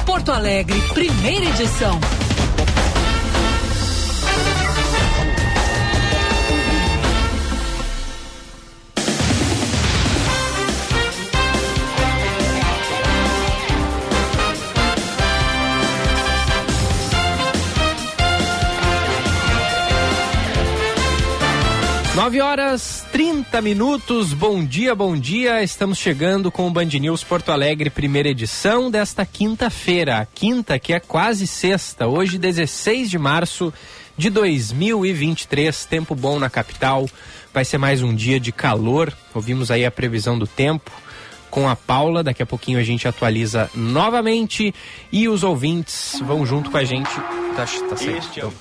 Porto Alegre, primeira edição. Nove horas 30 minutos, bom dia, bom dia. Estamos chegando com o Band News Porto Alegre, primeira edição desta quinta-feira. A quinta que é quase sexta, hoje 16 de março de 2023. Tempo bom na capital, vai ser mais um dia de calor. Ouvimos aí a previsão do tempo com a Paula. Daqui a pouquinho a gente atualiza novamente e os ouvintes vão junto com a gente. Tá, tá certo.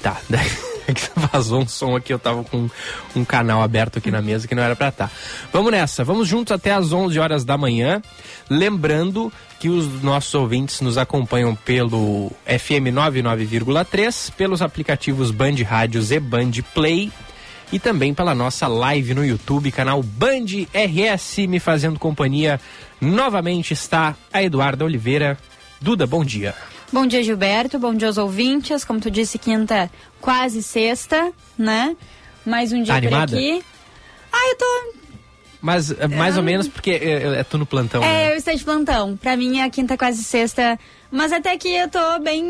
Tá. É que vazou um som aqui, eu tava com um canal aberto aqui na mesa que não era para estar. Tá. Vamos nessa, vamos juntos até às 11 horas da manhã. Lembrando que os nossos ouvintes nos acompanham pelo FM 99,3, pelos aplicativos Band Rádios e Band Play e também pela nossa live no YouTube, canal Band RS, me fazendo companhia. Novamente está a Eduarda Oliveira. Duda, bom dia. Bom dia, Gilberto. Bom dia aos ouvintes. Como tu disse, quinta, quase sexta, né? Mais um dia tá por aqui. Ah, eu tô. Mas eh, mais ou menos porque é, é, tu no plantão. É, né? eu estou de plantão. Pra mim, a quinta, quase sexta. Mas até que eu tô bem.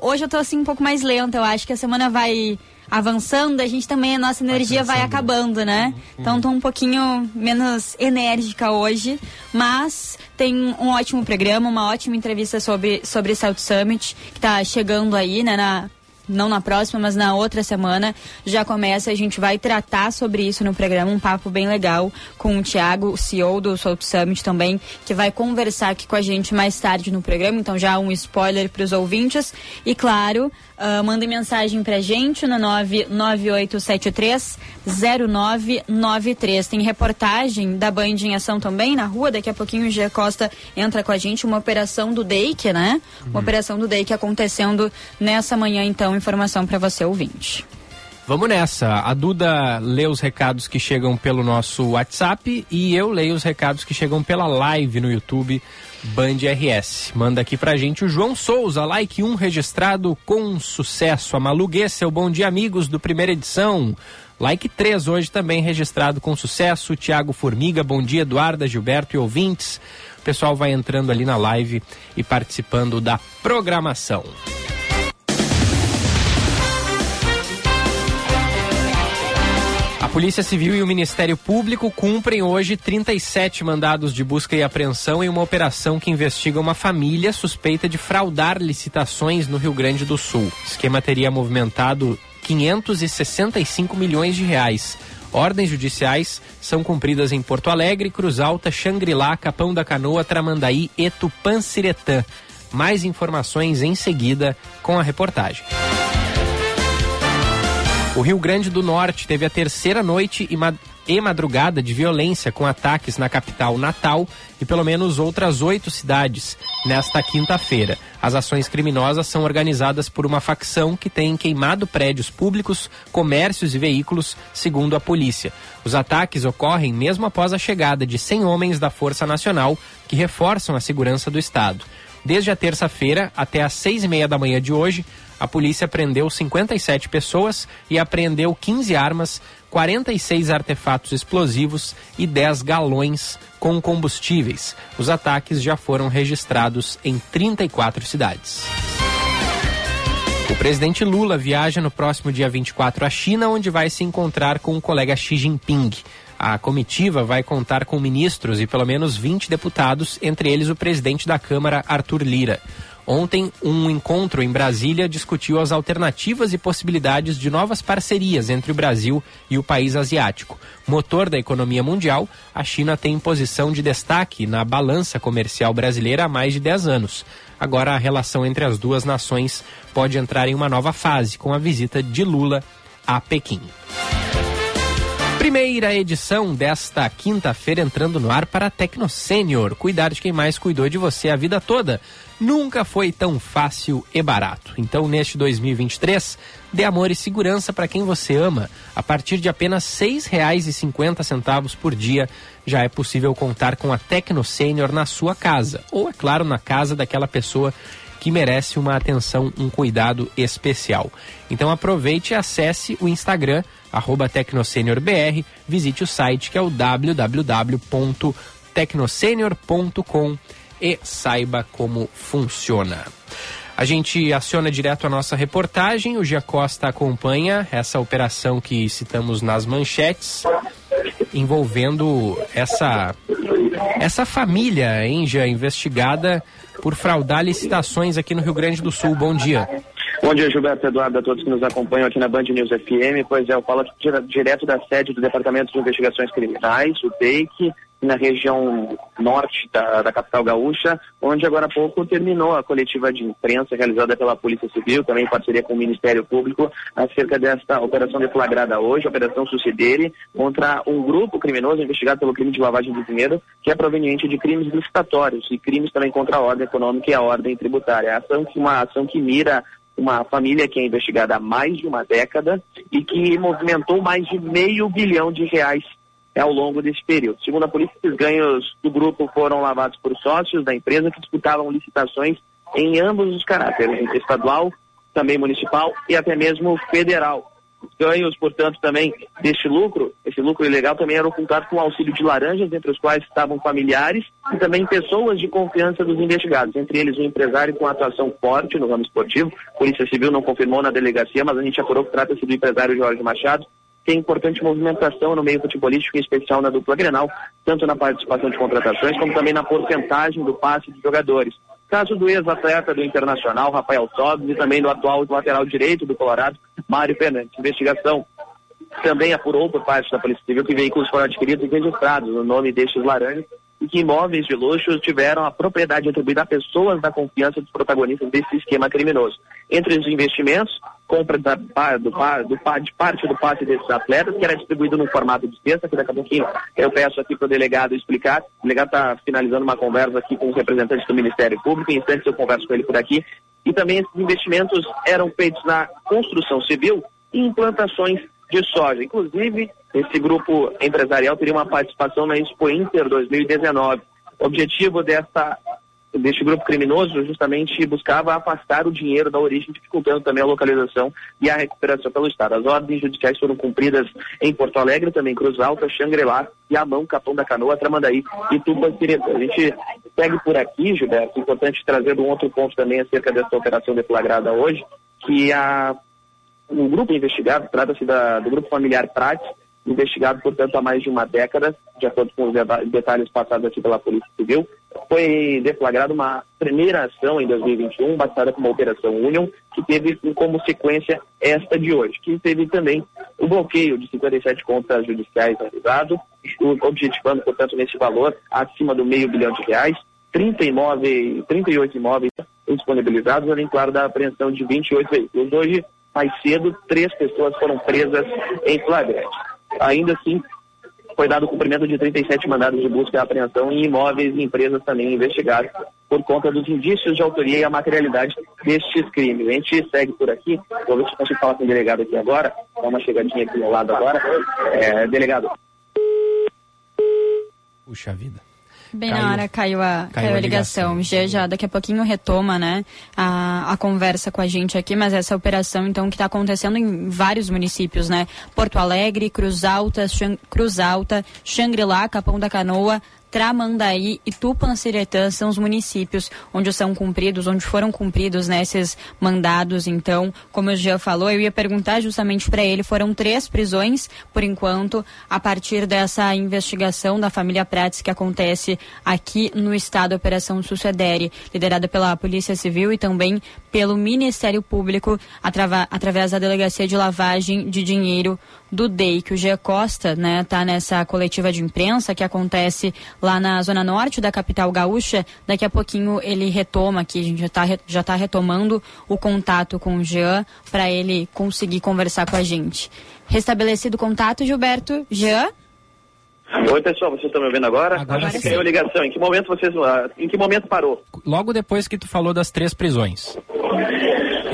Hoje eu tô assim um pouco mais lenta. Eu acho que a semana vai avançando, a gente também, a nossa energia vai, vai acabando, né? Uhum. Então tô um pouquinho menos enérgica hoje, mas tem um ótimo programa, uma ótima entrevista sobre, sobre South Summit, que tá chegando aí, né, na, não na próxima, mas na outra semana já começa. A gente vai tratar sobre isso no programa, um papo bem legal com o Thiago, o CEO do South Summit também, que vai conversar aqui com a gente mais tarde no programa. Então já um spoiler para os ouvintes. E claro, Uh, mandem mensagem pra gente no 99873 0993. Tem reportagem da Band em ação também na rua. Daqui a pouquinho o Gia Costa entra com a gente. Uma operação do DEIC, né? Uhum. Uma operação do DEIC acontecendo nessa manhã, então. Informação para você, ouvinte. Vamos nessa. A Duda lê os recados que chegam pelo nosso WhatsApp e eu leio os recados que chegam pela live no YouTube Band RS. Manda aqui pra gente o João Souza, like 1 registrado com sucesso. A Malu seu bom dia amigos do primeira edição. Like 3 hoje também registrado com sucesso. Tiago Formiga, bom dia Eduarda, Gilberto e ouvintes. O pessoal vai entrando ali na live e participando da programação. Polícia Civil e o Ministério Público cumprem hoje 37 mandados de busca e apreensão em uma operação que investiga uma família suspeita de fraudar licitações no Rio Grande do Sul. O esquema teria movimentado 565 milhões de reais. Ordens judiciais são cumpridas em Porto Alegre, Cruz Alta, Xangri-Lá, Capão da Canoa, Tramandaí e Tupanciretã. Mais informações em seguida com a reportagem. O Rio Grande do Norte teve a terceira noite e, e madrugada de violência com ataques na capital Natal e pelo menos outras oito cidades nesta quinta-feira. As ações criminosas são organizadas por uma facção que tem queimado prédios públicos, comércios e veículos, segundo a polícia. Os ataques ocorrem mesmo após a chegada de 100 homens da Força Nacional que reforçam a segurança do Estado. Desde a terça-feira até às seis e meia da manhã de hoje, a polícia prendeu 57 pessoas e apreendeu 15 armas, 46 artefatos explosivos e 10 galões com combustíveis. Os ataques já foram registrados em 34 cidades. O presidente Lula viaja no próximo dia 24 à China, onde vai se encontrar com o colega Xi Jinping. A comitiva vai contar com ministros e pelo menos 20 deputados, entre eles o presidente da Câmara, Arthur Lira. Ontem, um encontro em Brasília discutiu as alternativas e possibilidades de novas parcerias entre o Brasil e o país asiático. Motor da economia mundial, a China tem posição de destaque na balança comercial brasileira há mais de 10 anos. Agora, a relação entre as duas nações pode entrar em uma nova fase com a visita de Lula a Pequim. Primeira edição desta quinta-feira entrando no ar para Tecno Sênior. Cuidar de quem mais cuidou de você a vida toda. Nunca foi tão fácil e barato. Então, neste 2023, dê amor e segurança para quem você ama. A partir de apenas R$ 6,50 por dia, já é possível contar com a Tecno Sênior na sua casa. Ou, é claro, na casa daquela pessoa que merece uma atenção, um cuidado especial. Então aproveite e acesse o Instagram, TecnoSeniorBR, visite o site que é o www.tecnosenior.com e saiba como funciona. A gente aciona direto a nossa reportagem. O Gia Costa acompanha essa operação que citamos nas manchetes, envolvendo essa, essa família, hein, já investigada por fraudar licitações aqui no Rio Grande do Sul. Bom dia. Bom dia, Gilberto Eduardo, a todos que nos acompanham aqui na Band News FM. Pois é, eu falo direto da sede do Departamento de Investigações Criminais, o DEIC, na região norte da, da, capital gaúcha, onde agora há pouco terminou a coletiva de imprensa realizada pela Polícia Civil, também em parceria com o Ministério Público, acerca desta operação deflagrada hoje, Operação Sucedere, contra um grupo criminoso investigado pelo crime de lavagem de dinheiro, que é proveniente de crimes licitatórios e crimes também contra a ordem econômica e a ordem tributária. Ação, uma ação que mira uma família que é investigada há mais de uma década e que movimentou mais de meio bilhão de reais ao longo desse período. Segundo a polícia, esses ganhos do grupo foram lavados por sócios da empresa que disputavam licitações em ambos os caráteres, estadual, também municipal e até mesmo federal. Os ganhos, portanto, também deste lucro, esse lucro ilegal também era ocultado com auxílio de laranjas, entre os quais estavam familiares e também pessoas de confiança dos investigados, entre eles um empresário com atuação forte no ramo esportivo. Polícia Civil não confirmou na delegacia, mas a gente apurou que trata-se do empresário Jorge Machado, tem importante movimentação no meio futebolístico, em especial na dupla Grenal, tanto na participação de contratações como também na porcentagem do passe de jogadores. Caso do ex-atleta do Internacional, Rafael Sobis, e também do atual lateral direito do Colorado, Mário Fernandes. Investigação também apurou por parte da Polícia Civil que veículos foram adquiridos e registrados no nome destes laranjas e que imóveis de luxo tiveram a propriedade atribuída a pessoas da confiança dos protagonistas desse esquema criminoso. Entre os investimentos, compra da, do, do, de parte do passe desses atletas, que era distribuído no formato de cesta, que daqui a pouquinho eu peço aqui para o delegado explicar. O delegado está finalizando uma conversa aqui com os representantes do Ministério Público, em instantes eu converso com ele por aqui. E também esses investimentos eram feitos na construção civil e implantações de soja. Inclusive, esse grupo empresarial teria uma participação na Expo Inter 2019. O objetivo dessa, deste grupo criminoso justamente buscava afastar o dinheiro da origem, dificultando também a localização e a recuperação pelo Estado. As ordens judiciais foram cumpridas em Porto Alegre, também Cruz Alta, Xangri-Lá, Amão, Capão da Canoa, Tramandaí e Tupanciretã. A gente segue por aqui, Gilberto, importante trazer um outro ponto também acerca dessa operação deflagrada hoje, que a o grupo investigado trata-se do grupo familiar Prates, investigado, portanto, há mais de uma década, de acordo com os detalhes passados aqui pela Polícia Civil. Foi deflagrada uma primeira ação em 2021, batizada como Operação Union, que teve como sequência esta de hoje, que teve também o bloqueio de 57 contas judiciais realizados, objetivando, portanto, nesse valor acima do meio bilhão de reais, 30 imóveis, 38 imóveis disponibilizados, além, claro, da apreensão de 28 veículos. Hoje, mais cedo, três pessoas foram presas em flagrante. Ainda assim, foi dado cumprimento de 37 mandados de busca e apreensão em imóveis e empresas também investigados por conta dos indícios de autoria e a materialidade destes crimes. A gente segue por aqui, vou ver se consigo falar com o delegado aqui agora, dá uma chegadinha aqui no lado agora. É, delegado. Puxa vida. Bem caiu, na hora caiu a, caiu, caiu a ligação. Já, já daqui a pouquinho retoma, né, a, a conversa com a gente aqui, mas essa operação, então, que está acontecendo em vários municípios, né? Porto Alegre, Cruz Alta, Cruz Alta, Xangri-Lá, Capão da Canoa, Tramandaí e Tupanciretã são os municípios onde são cumpridos, onde foram cumpridos né, esses mandados. Então, como o Jean falou, eu ia perguntar justamente para ele, foram três prisões, por enquanto, a partir dessa investigação da família Prates que acontece aqui no estado, Operação Sucedere, liderada pela Polícia Civil e também pelo Ministério Público, através da Delegacia de Lavagem de Dinheiro do DEI, que o Gia Costa né, tá nessa coletiva de imprensa que acontece lá na zona norte da capital gaúcha. Daqui a pouquinho ele retoma aqui, a gente já está já tá retomando o contato com o Jean para ele conseguir conversar com a gente. Restabelecido o contato, Gilberto. Jean? Oi pessoal, vocês estão me ouvindo agora? Agora Acho que sim. caiu a ligação. Em que momento vocês. ah, Em que momento parou? Logo depois que tu falou das três prisões.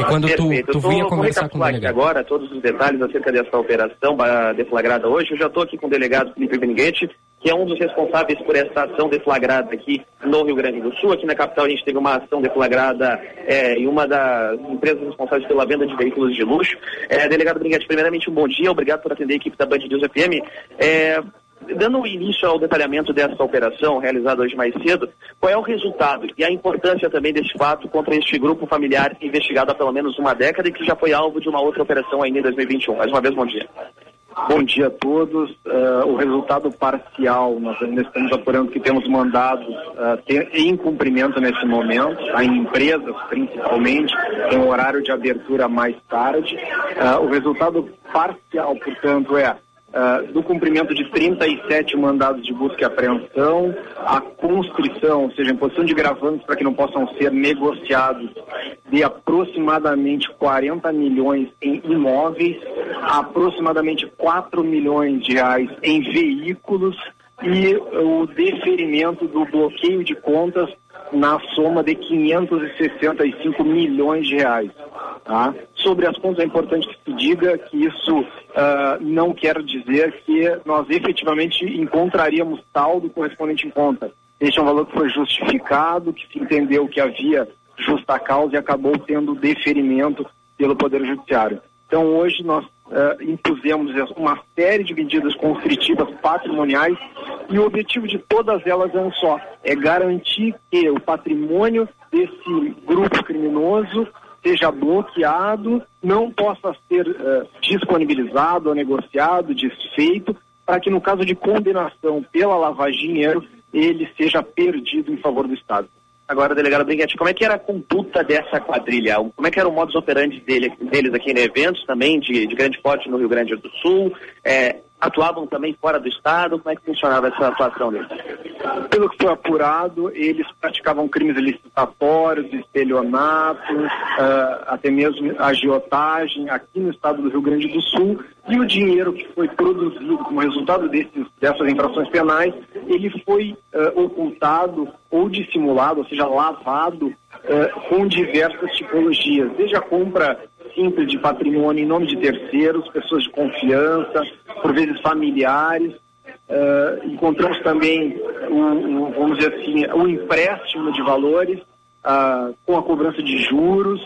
E quando tu, Perfeito. tu vinha conversar com o delegado. agora todos os detalhes acerca dessa operação deflagrada hoje. Eu já estou aqui com o delegado Felipe Benguete, que é um dos responsáveis por essa ação deflagrada aqui no Rio Grande do Sul. Aqui na capital a gente teve uma ação deflagrada é, em uma das empresas responsáveis pela venda de veículos de luxo. É, delegado Benguete, primeiramente um bom dia, obrigado por atender a equipe da Band News FM. É, Dando início ao detalhamento dessa operação realizada hoje mais cedo, qual é o resultado e a importância também desse fato contra este grupo familiar investigado há pelo menos uma década e que já foi alvo de uma outra operação ainda em 2021? Mais uma vez, bom dia. Bom dia a todos. Eh, o resultado parcial, nós ainda estamos apurando que temos mandados eh, ter- em cumprimento nesse momento, tá? em empresas principalmente, um horário de abertura mais tarde. Eh, o resultado parcial, portanto, é eh, do cumprimento de 37 mandados de busca e apreensão, a constrição, ou seja, em posição de gravantes para que não possam ser negociados, de aproximadamente 40 milhões em imóveis, aproximadamente 4 milhões de reais em veículos e o deferimento do bloqueio de contas na soma de 565 milhões de reais. Tá? Sobre as contas, é importante que se diga que isso ah, não quer dizer que nós efetivamente encontraríamos saldo correspondente em conta. Este é um valor que foi justificado, que se entendeu que havia justa causa e acabou tendo deferimento pelo Poder Judiciário. Então, hoje nós ah, impusemos uma série de medidas constritivas patrimoniais e o objetivo de todas elas é um só: é garantir que o patrimônio desse grupo criminoso seja bloqueado, não possa ser eh, disponibilizado ou negociado, desfeito, para que no caso de condenação pela lavagem de dinheiro, ele seja perdido em favor do Estado. Agora, delegado Brinquete, como é que era a conduta dessa quadrilha? Como é que era o modus operandi dele, deles aqui em eventos também de, de grande porte no Rio Grande do Sul? É, atuavam também fora do estado? Como é que funcionava essa atuação deles? Pelo que foi apurado, eles praticavam crimes licitatórios, estelionato, ah, até mesmo agiotagem aqui no estado do Rio Grande do Sul. E o dinheiro que foi produzido como resultado desses, dessas infrações penais, ele foi ah, ocultado ou dissimulado, ou seja, lavado ah, com diversas tipologias, desde a compra simples de patrimônio em nome de terceiros, pessoas de confiança, por vezes familiares, Uh, encontramos também, o, o, vamos dizer assim, o empréstimo de valores uh, com a cobrança de juros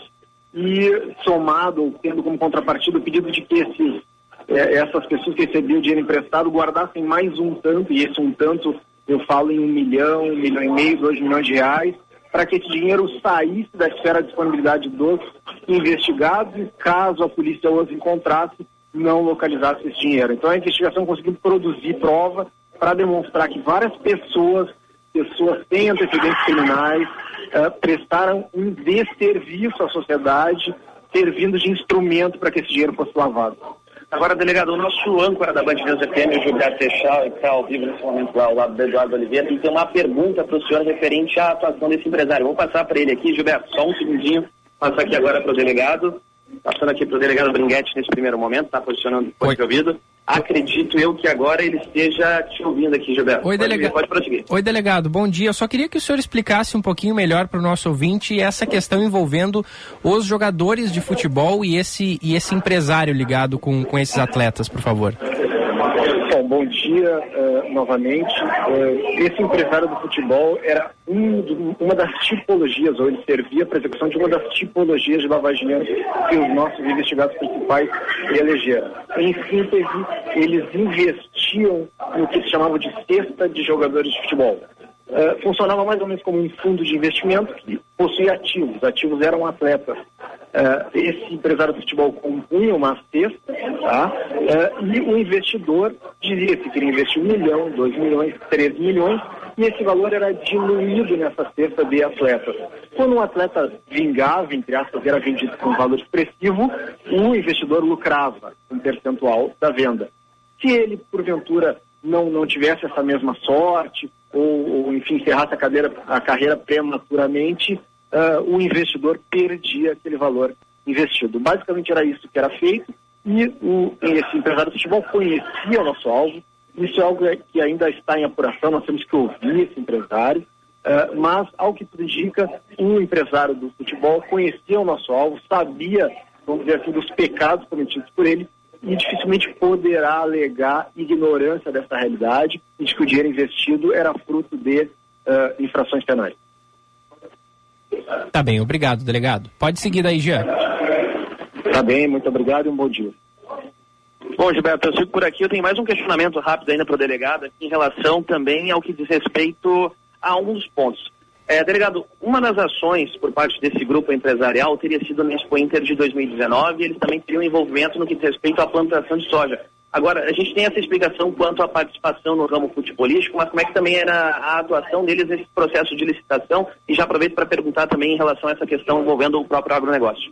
e somado, ou tendo como contrapartida o pedido de que esses, eh, essas pessoas que recebiam dinheiro emprestado guardassem mais um tanto, e esse um tanto eu falo em um milhão, um milhão e meio, dois milhões de reais, para que esse dinheiro saísse da esfera de disponibilidade dos investigados caso a polícia os encontrasse, não localizasse esse dinheiro. Então a investigação conseguiu produzir prova para demonstrar que várias pessoas, pessoas sem antecedentes criminais, uh, prestaram um desserviço à sociedade, servindo de instrumento para que esse dinheiro fosse lavado. Agora, delegado, o nosso âncora da Band News FM, o Gilberto Seixal, que está ao vivo nesse momento lá ao lado do Eduardo Oliveira, tem uma pergunta para o senhor referente à atuação desse empresário. Vou passar para ele aqui, Gilberto, só um segundinho. Passar aqui agora para o delegado. Passando aqui para o delegado Bringuete nesse primeiro momento, está posicionando o de ouvido. Acredito eu que agora ele esteja te ouvindo aqui, Gilberto. Oi, delegado. Pode prosseguir. Oi, delegado. Bom dia. Eu só queria que o senhor explicasse um pouquinho melhor para o nosso ouvinte essa questão envolvendo os jogadores de futebol e esse, e esse empresário ligado com, com esses atletas, por favor. Bom, dia uh, novamente. Uh, esse empresário do futebol era um uma das tipologias, ou ele servia para execução de uma das tipologias de dinheiro que os nossos investigados principais elegeram. Em síntese, eles investiam no que se chamava de cesta de jogadores de futebol. Uh, funcionava mais ou menos como um fundo de investimento que possuía ativos. Ativos eram atletas. Uh, esse empresário de futebol compunha uma cesta, tá? Uh, e o investidor dizia se queria investir um milhão, dois milhões, três milhões, e esse valor era diluído nessa cesta de atletas. Quando um atleta vingava, entre aspas, era vendido com valor expressivo, o investidor lucrava um percentual da venda. Se ele, porventura, não, não tivesse essa mesma sorte, ou, ou enfim, encerrasse a, cadeira, a carreira prematuramente, uh, o investidor perdia aquele valor investido. Basicamente era isso que era feito, e o, esse empresário de futebol conhecia o nosso alvo, isso é algo que ainda está em apuração, nós temos que ouvir esse empresário, uh, mas, ao que tudo indica, o empresário do futebol conhecia o nosso alvo, sabia, vamos dizer assim, dos pecados cometidos por ele e dificilmente poderá alegar ignorância dessa realidade e de que o dinheiro investido era fruto de uh, infrações penais. Tá bem, obrigado, delegado. Pode seguir daí, Jean. Tá bem, muito obrigado e um bom dia. Bom, Gilberto, eu sigo por aqui. Eu tenho mais um questionamento rápido ainda para o delegado em relação também ao que diz respeito a um dos pontos. É, delegado, uma das ações por parte desse grupo empresarial teria sido no Expo Inter de 2019 e eles também teriam envolvimento no que diz respeito à plantação de soja. Agora, a gente tem essa explicação quanto à participação no ramo futebolístico, mas como é que também era a atuação deles nesse processo de licitação? E já aproveito para perguntar também em relação a essa questão envolvendo o próprio agronegócio.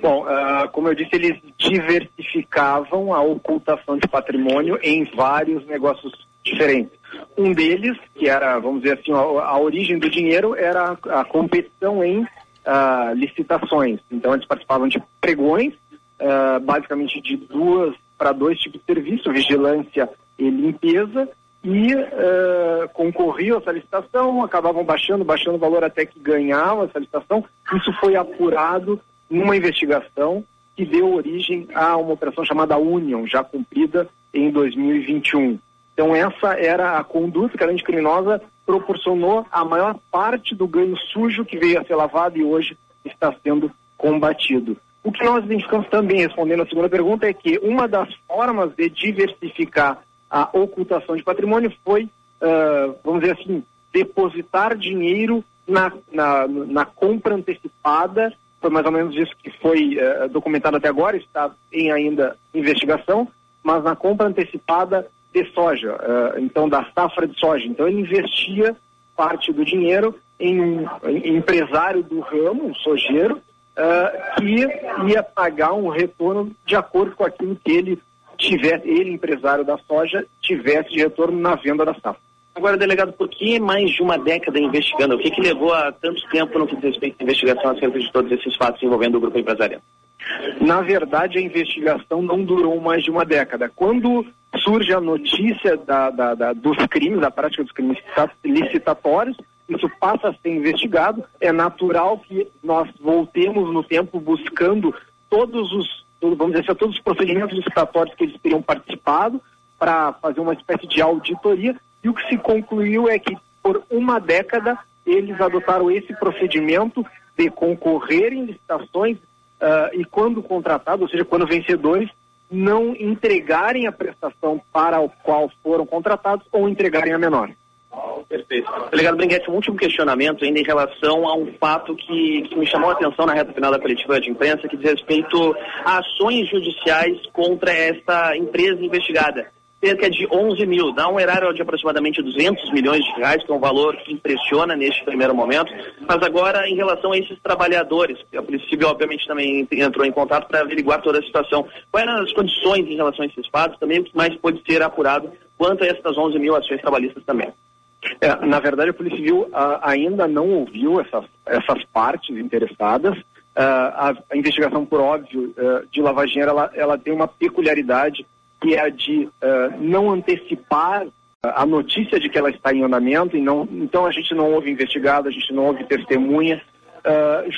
Bom, uh, como eu disse, eles diversificavam a ocultação de patrimônio em vários negócios diferentes. Um deles, que era, vamos dizer assim, a, a origem do dinheiro, era a, a competição em uh, licitações. Então, eles participavam de pregões, uh, basicamente de duas para dois tipos de serviço, vigilância e limpeza, e uh, concorriam a essa licitação, acabavam baixando, baixando o valor até que ganhavam essa licitação. Isso foi apurado numa investigação que deu origem a uma operação chamada Union, já cumprida em 2021. Então essa era a conduta que a lei criminosa proporcionou a maior parte do ganho sujo que veio a ser lavado e hoje está sendo combatido. O que nós identificamos também, respondendo a segunda pergunta, é que uma das formas de diversificar a ocultação de patrimônio foi, uh, vamos dizer assim, depositar dinheiro na, na, na, compra antecipada. Foi mais ou menos isso que foi uh, documentado até agora, está em ainda investigação, mas na compra antecipada de soja, uh, então da safra de soja. Então ele investia parte do dinheiro em um em empresário do ramo, um sojeiro, uh, que ia pagar um retorno de acordo com aquilo que ele tivesse, ele, empresário da soja, tivesse de retorno na venda da safra. Agora, delegado, por que mais de uma década investigando? O que, que levou a tanto tempo no que diz respeito à investigação acerca de todos esses fatos envolvendo o grupo empresarial? Na verdade, a investigação não durou mais de uma década. Quando surge a notícia da, da, da, dos crimes, da prática dos crimes licitatórios, isso passa a ser investigado. É natural que nós voltemos no tempo buscando todos os, vamos dizer assim, todos os procedimentos licitatórios que eles teriam participado para fazer uma espécie de auditoria. E o que se concluiu é que por uma década eles adotaram esse procedimento de concorrer em licitações uh, e quando contratados, ou seja, quando vencedores, não entregarem a prestação para o qual foram contratados ou entregarem a menor. Perfeito. Delegado Bringuete, um último questionamento ainda em relação a um fato que, que, me chamou a atenção na reta final da coletiva de imprensa, que diz respeito a ações judiciais contra esta empresa investigada. Cerca de 11 mil, dá um erário de aproximadamente 200 milhões de reais, que é um valor que impressiona neste primeiro momento. Mas agora, em relação a esses trabalhadores, a Polícia Civil, obviamente, também entrou em contato para averiguar toda a situação. Quais eram as condições em relação a esses fatos? Também o que mais pode ser apurado quanto a essas 11 mil ações trabalhistas também. É, na verdade, a Polícia Civil a, ainda não ouviu essas, essas partes interessadas. Uh, a, a, investigação, por óbvio, uh, de lavageira, ela, ela tem uma peculiaridade que é a de uh, não antecipar a notícia de que ela está em andamento, e não, então a gente não ouve investigado, a gente não ouve testemunha,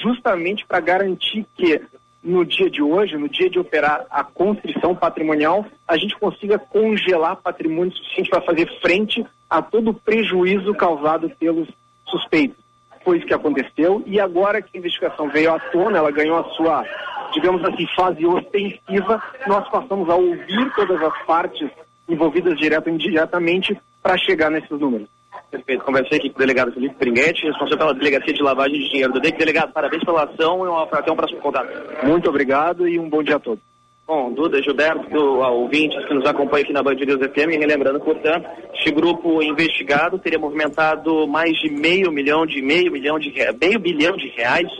justamente para garantir que no dia de hoje, no dia de operar a constrição patrimonial, a gente consiga congelar patrimônio suficiente para fazer frente a todo o prejuízo causado pelos suspeitos. Foi isso que aconteceu e agora que a investigação veio à tona, ela ganhou a sua, digamos assim, fase ostensiva, nós passamos a ouvir todas as partes envolvidas direto ou indiretamente para chegar nesses números. Perfeito. Conversei aqui com o delegado Felipe Pringuete, responsável pela delegacia de lavagem de dinheiro do DEC. Delegado, parabéns pela ação e uma, até um próximo contato. Muito obrigado e um bom dia a todos. Bom, Duda, Gilberto, ouvintes que nos acompanham aqui na Band News FM, relembrando, portanto, este grupo investigado teria movimentado mais de meio milhão de meio milhão de meio bilhão de reais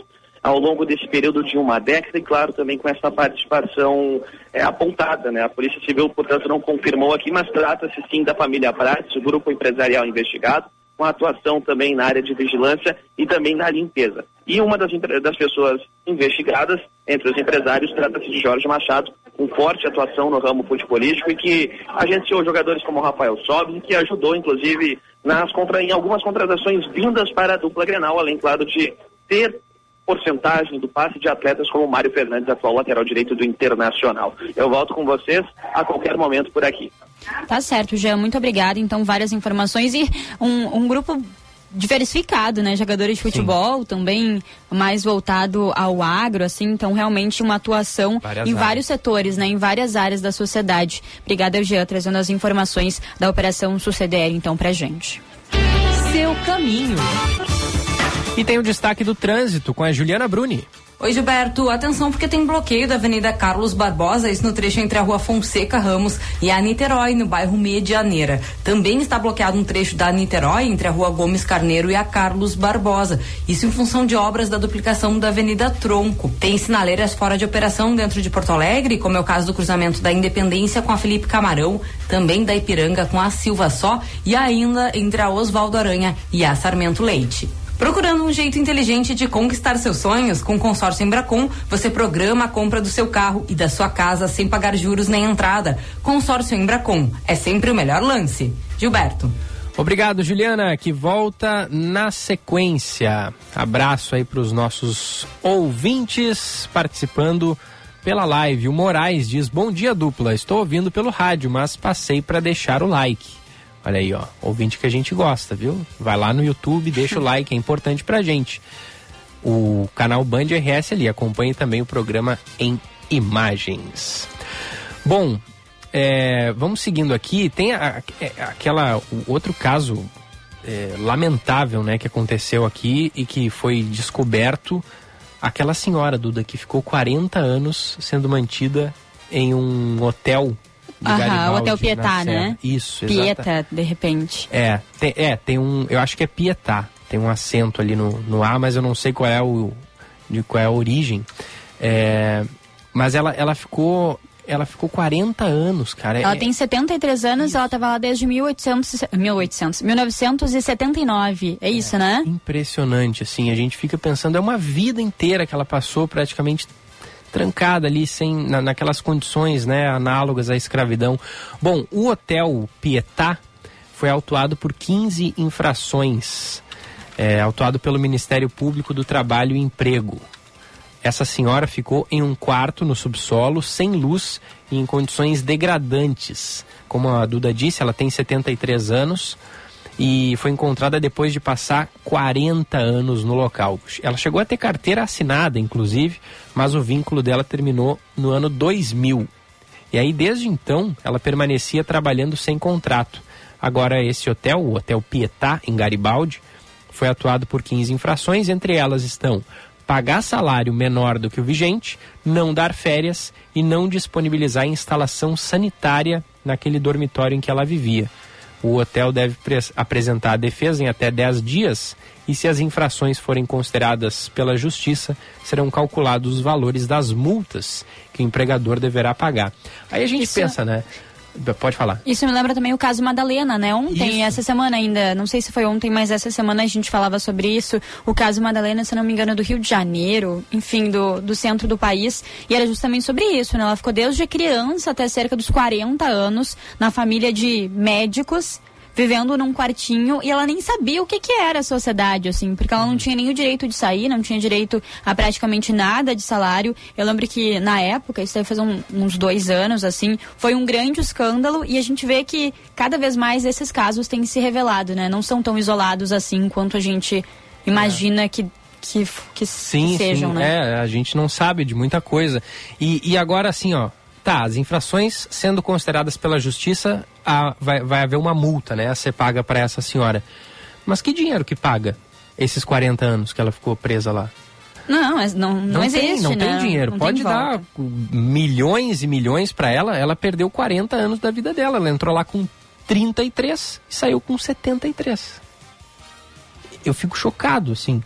ao longo desse período de uma década e, claro, também com essa participação é, apontada. Né? A Polícia Civil, portanto, não confirmou aqui, mas trata-se sim da família Prates, o grupo empresarial investigado, com atuação também na área de vigilância e também na limpeza. E uma das, das pessoas investigadas, entre os empresários, trata-se de Jorge Machado, com forte atuação no ramo futebolístico e que agenciou jogadores como Rafael Sobis, que ajudou, inclusive, nas em algumas contratações vindas para a dupla Grenal, além, claro, de ter porcentagem do passe de atletas como o Mário Fernandes, atual lateral direito do Internacional. Eu volto com vocês a qualquer momento por aqui. Tá certo, Jean. Muito obrigada. Então, várias informações e um, um grupo diversificado, né? Jogadores de futebol Sim. também mais voltado ao agro, assim, então realmente uma atuação várias em áreas. vários setores, né? Em várias áreas da sociedade. Obrigada, Jean, trazendo as informações da Operação Suceder, então, pra gente. Seu caminho. E tem o destaque do trânsito com a Juliana Bruni. Oi, Gilberto. Atenção porque tem bloqueio da Avenida Carlos Barbosa, isso no trecho entre a Rua Fonseca Ramos e a Niterói, no bairro Medianeira. Também está bloqueado um trecho da Niterói entre a Rua Gomes Carneiro e a Carlos Barbosa. Isso em função de obras da duplicação da Avenida Tronco. Tem sinaleiras fora de operação dentro de Porto Alegre, como é o caso do cruzamento da Independência com a Felipe Camarão, também da Ipiranga com a Silva Só e ainda entre a Oswaldo Aranha e a Sarmento Leite. Procurando um jeito inteligente de conquistar seus sonhos, com o consórcio Embracon, você programa a compra do seu carro e da sua casa sem pagar juros nem entrada. Consórcio Embracon é sempre o melhor lance. Gilberto. Obrigado, Juliana, que volta na sequência. Abraço aí para os nossos ouvintes participando pela live. O Moraes diz: Bom dia, dupla. Estou ouvindo pelo rádio, mas passei para deixar o like. Olha aí, ó. Ouvinte que a gente gosta, viu? Vai lá no YouTube, deixa o like, é importante pra gente. O canal Band RS ali, acompanhe também o programa em imagens. Bom, é, vamos seguindo aqui. Tem a, a, é, aquela outro caso é, lamentável, né, que aconteceu aqui e que foi descoberto aquela senhora Duda que ficou 40 anos sendo mantida em um hotel Aham, o Hotel Pietá, né? Isso, Pieta, de repente. É tem, é, tem um. Eu acho que é Pietá. Tem um acento ali no, no A, mas eu não sei qual é o. de qual é a origem. É, mas ela, ela ficou. Ela ficou 40 anos, cara. Ela é, tem 73 anos, isso. ela estava lá desde 1800, 1800, 1979. É isso, é, né? Impressionante, assim. A gente fica pensando, é uma vida inteira que ela passou praticamente trancada ali sem na, naquelas condições né, análogas à escravidão. Bom, o hotel Pietá foi autuado por 15 infrações, é, autuado pelo Ministério Público do Trabalho e Emprego. Essa senhora ficou em um quarto no subsolo, sem luz e em condições degradantes. Como a Duda disse, ela tem 73 anos e foi encontrada depois de passar 40 anos no local. Ela chegou a ter carteira assinada, inclusive, mas o vínculo dela terminou no ano 2000. E aí, desde então, ela permanecia trabalhando sem contrato. Agora, esse hotel, o Hotel Pietá, em Garibaldi, foi atuado por 15 infrações, entre elas estão pagar salário menor do que o vigente, não dar férias e não disponibilizar instalação sanitária naquele dormitório em que ela vivia. O hotel deve apresentar a defesa em até 10 dias e, se as infrações forem consideradas pela Justiça, serão calculados os valores das multas que o empregador deverá pagar. Aí a gente Isso... pensa, né? Pode falar. Isso me lembra também o caso Madalena, né? Ontem, isso. essa semana ainda, não sei se foi ontem, mas essa semana a gente falava sobre isso. O caso Madalena, se não me engano, do Rio de Janeiro, enfim, do, do centro do país. E era justamente sobre isso, né? Ela ficou desde criança até cerca dos 40 anos na família de médicos vivendo num quartinho e ela nem sabia o que que era a sociedade, assim, porque ela não uhum. tinha nem o direito de sair, não tinha direito a praticamente nada de salário. Eu lembro que na época, isso deve fazer um, uns dois anos, assim, foi um grande escândalo e a gente vê que cada vez mais esses casos têm se revelado, né? Não são tão isolados assim quanto a gente imagina é. que que, que, sim, que sejam, sim. né? É, a gente não sabe de muita coisa. E, e agora, assim, ó, tá, as infrações sendo consideradas pela justiça, a, vai, vai haver uma multa, né, a ser paga para essa senhora. Mas que dinheiro que paga esses 40 anos que ela ficou presa lá? Não, não, não, Não, existe, tem, não né? tem dinheiro. Não Pode tem dar milhões e milhões pra ela. Ela perdeu 40 anos da vida dela. Ela entrou lá com 33 e saiu com 73. Eu fico chocado, assim.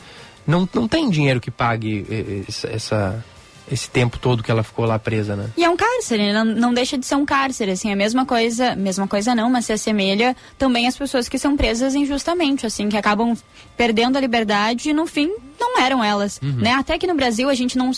Não, não tem dinheiro que pague eh, essa, essa- esse tempo todo que ela ficou lá presa, né? E é um cárcere, não, não deixa de ser um cárcere, assim, é a mesma coisa, mesma coisa não, mas se assemelha também às pessoas que são presas injustamente, assim, que acabam perdendo a liberdade e no fim não eram elas, né? Até que no Brasil a gente não,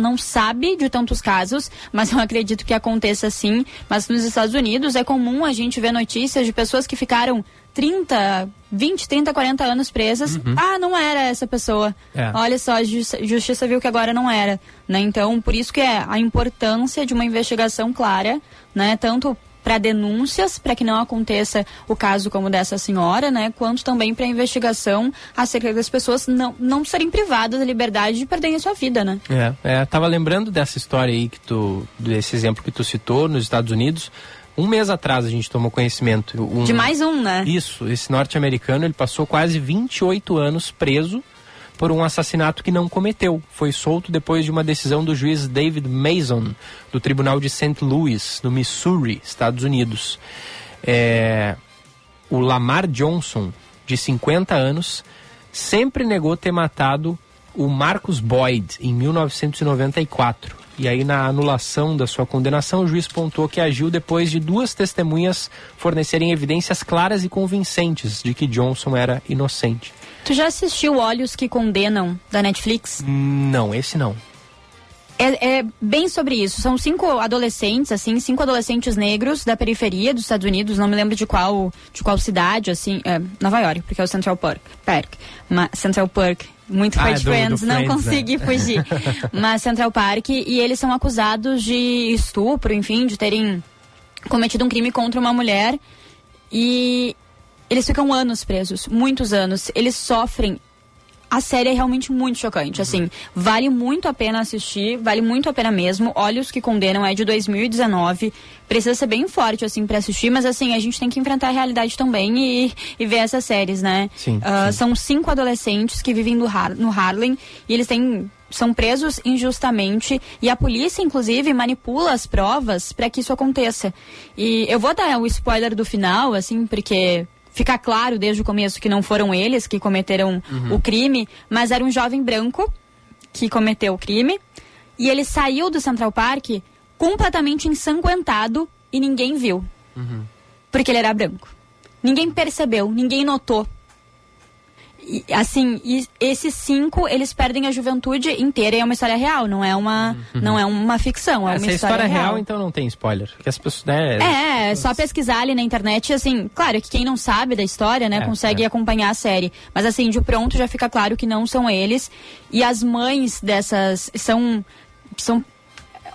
não sabe de tantos casos, mas eu acredito que aconteça assim, mas nos Estados Unidos é comum a gente ver notícias de pessoas que ficaram 30, 20, 30, 40 anos presas. Ah, não era essa pessoa. É. Olha só, a justiça, justiça viu que agora não era, né? Então, por isso que é a importância de uma investigação clara, né? Tanto para denúncias, para que não aconteça o caso como dessa senhora, né? Quanto também para investigação acerca das pessoas não, não serem privadas da liberdade de perderem a sua vida, né? É, é, tava lembrando dessa história aí que tu, desse exemplo que tu citou nos Estados Unidos. Um mês atrás a gente tomou conhecimento. Um, De mais um, né? Isso, esse norte-americano ele passou quase 28 anos preso por um assassinato que não cometeu. Foi solto depois de uma decisão do juiz David Mason, do Tribunal de St. Louis, no Missouri, Estados Unidos. É, o Lamar Johnson, de 50 anos, sempre negou ter matado o Marcus Boyd em 1994. E aí, na anulação da sua condenação, o juiz pontuou que agiu depois de duas testemunhas fornecerem evidências claras e convincentes de que Johnson era inocente. Tu já assistiu Olhos que Condenam, da Netflix? Não, esse não. É, é bem sobre isso. São cinco adolescentes, assim, cinco adolescentes negros da periferia dos Estados Unidos. Não me lembro de qual, de qual cidade, assim, é, Nova York, porque é o Central Park. Park. Central Park. Muito Ah, é de do- do Friends, não Friends, consegui né? fugir. Mas Central Park e eles são acusados de estupro, enfim, de terem cometido um crime contra uma mulher e eles ficam anos presos, muitos anos. Eles sofrem. A série é realmente muito chocante, assim, vale muito a pena assistir, vale muito a pena mesmo. Olhos que Condenam é de 2019, precisa ser bem forte, assim, para assistir, mas assim, a gente tem que enfrentar a realidade também e, e ver essas séries, né? Sim, Ah, sim. São cinco adolescentes que vivem no, Har no Harlem e eles têm são presos injustamente e a polícia inclusive manipula as provas para que isso aconteça. E eu vou dar o spoiler do final, assim, porque fica claro desde o começo que não foram eles que cometeram o crime, mas era um jovem branco que cometeu o crime e ele saiu do Central Park completamente ensanguentado e ninguém viu. Porque ele era branco. Ninguém percebeu, ninguém notou. E, assim, e esses cinco, eles perdem a juventude inteira e é uma história real, não é uma, não é uma ficção, é Essa uma é história, história real, real. então não tem spoiler. Porque as pessoas, né? É, é só pesquisar ali na internet, assim, claro que quem não sabe da história, né, É, consegue é. acompanhar a série. Mas assim, de pronto já fica claro que não são eles. E as mães dessas são. são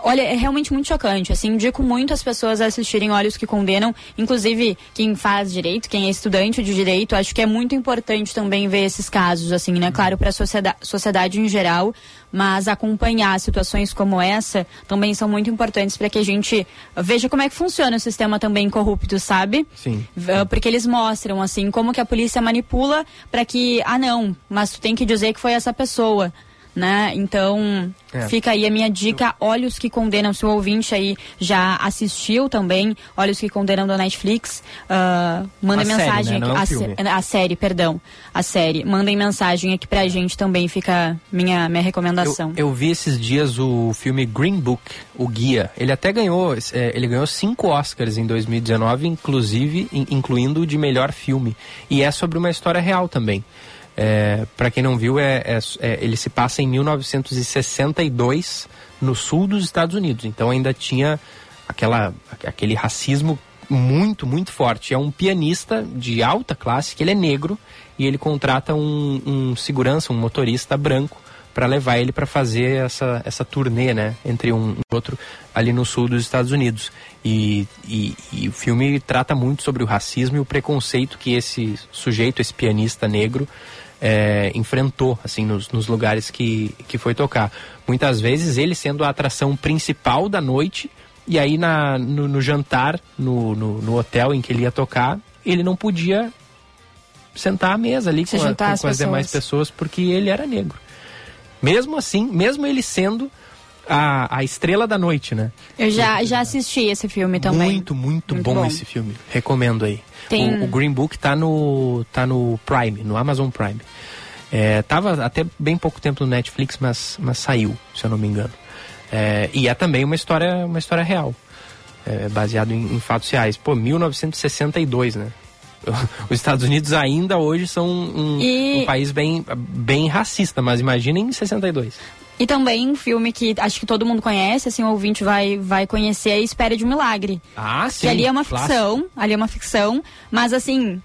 Olha, é realmente muito chocante. Assim, indico muito as pessoas a assistirem Olhos que Condenam. Inclusive, quem faz direito, quem é estudante de direito, acho que é muito importante também ver esses casos, assim, né? Claro, para a sociedade, sociedade em geral, mas acompanhar situações como essa também são muito importantes para que a gente veja como é que funciona o sistema também corrupto, sabe? Sim. Uh, Porque eles mostram, assim, como que a polícia manipula para que, ah, não, mas tu tem que dizer que foi essa pessoa. Né? Então, É. fica aí a minha dica, Olhos que Condenam, se o ouvinte aí já assistiu também, Olhos que Condenam da Netflix, uh, manda A série, mensagem né? Não é um aqui, a, a série, perdão, a série, mandem mensagem aqui pra gente também, fica minha, minha recomendação. Eu, eu vi esses dias o filme Green Book, o Guia. Ele até ganhou, é, ele ganhou cinco Oscars em 2019, inclusive, in- incluindo o de melhor filme. E é sobre uma história real também. É, para quem não viu, é, é- é- ele se passa em 1962 no sul dos Estados Unidos. Então ainda tinha aquela, aquele racismo muito, muito forte. É um pianista de alta classe, que ele é negro, e ele contrata um, um segurança, um motorista branco, para levar ele para fazer essa, essa turnê, né, entre um e outro ali no sul dos Estados Unidos. E, e, e o filme trata muito sobre o racismo e o preconceito que esse sujeito, esse pianista negro, é, enfrentou, assim, nos, nos lugares que, que foi tocar. Muitas vezes ele sendo a atração principal da noite, e aí na, no, no jantar, no, no, no hotel em que ele ia tocar, ele não podia sentar à mesa ali Se com, a- com- as com as demais pessoas. pessoas, porque ele era negro. Mesmo assim, mesmo ele sendo a, a estrela da noite, né? Eu já, já assisti esse filme também. Muito, muito, Muito bom, bom. esse filme. Recomendo aí. Tem- O, o Green Book tá no, tá no Prime, no Amazon Prime. É, tava até bem pouco tempo no Netflix, mas, mas saiu, se eu não me engano. É, e é também uma história, uma história real. É, baseado em, em fatos reais. Pô, 1962, né? Os Estados Unidos ainda hoje são um, E- um país bem, bem racista, mas imagina em 62. E também um filme que acho que todo mundo conhece, assim, o ouvinte vai, vai conhecer é Espera de um Milagre. Ah, que ali é uma clássico. ficção, ali é uma ficção, mas assim,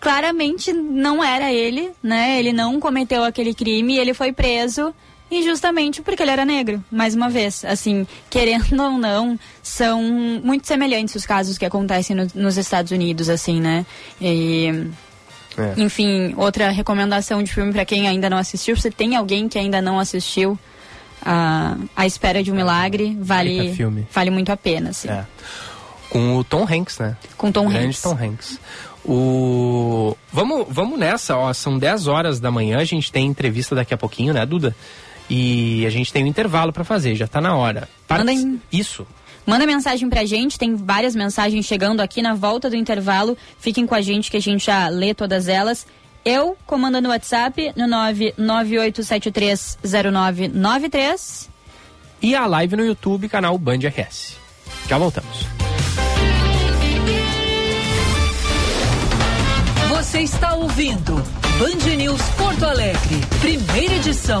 claramente não era ele, né? Ele não cometeu aquele crime, ele foi preso injustamente porque ele era negro, mais uma vez. Assim, querendo ou não, são muito semelhantes os casos que acontecem no- nos Estados Unidos, assim, né? E, É. enfim, outra recomendação de filme para quem ainda não assistiu, se tem alguém que ainda não assistiu a, a Espera de um Milagre, vale, vale muito a pena, assim. É. Com o Tom Hanks, né? Com Tom Grande Hanks. Tom Hanks. O... Vamos, vamos nessa, ó. São 10 horas da manhã, a gente tem entrevista daqui a pouquinho, né, Duda? E a gente tem um intervalo pra fazer, já tá na hora. Parti- Mandem- Isso. Manda mensagem pra gente, tem várias mensagens chegando aqui na volta do intervalo. Fiquem com a gente que a gente já lê todas elas. Eu comando no WhatsApp no 998730993. E a live no YouTube, canal Band RS. Já voltamos. Você está ouvindo Band News Porto Alegre, primeira edição.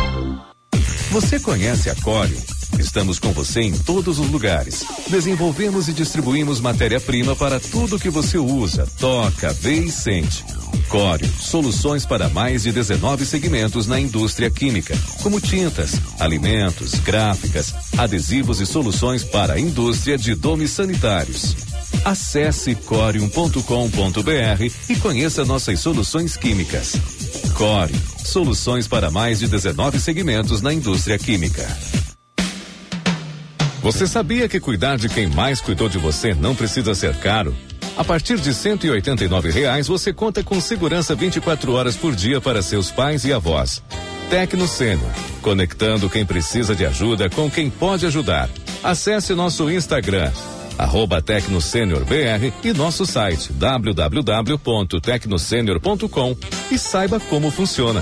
Você conhece a Corium? Estamos com você em todos os lugares. Desenvolvemos e distribuímos matéria-prima para tudo que você usa, toca, vê e sente. Corium, soluções para mais de 19 segmentos na indústria química, como tintas, alimentos, gráficas, adesivos e soluções para a indústria de domes sanitários. Acesse corium.com.br e conheça nossas soluções químicas. Core, soluções para mais de 19 segmentos na indústria química. Você sabia que cuidar de quem mais cuidou de você não precisa ser caro? A partir de 189 reais, você conta com segurança 24 horas por dia para seus pais e avós. Tecno Sênior, conectando quem precisa de ajuda com quem pode ajudar. Acesse nosso Instagram, arroba TecnoSeniorBR e nosso site www.tecnosenior.com e saiba como funciona.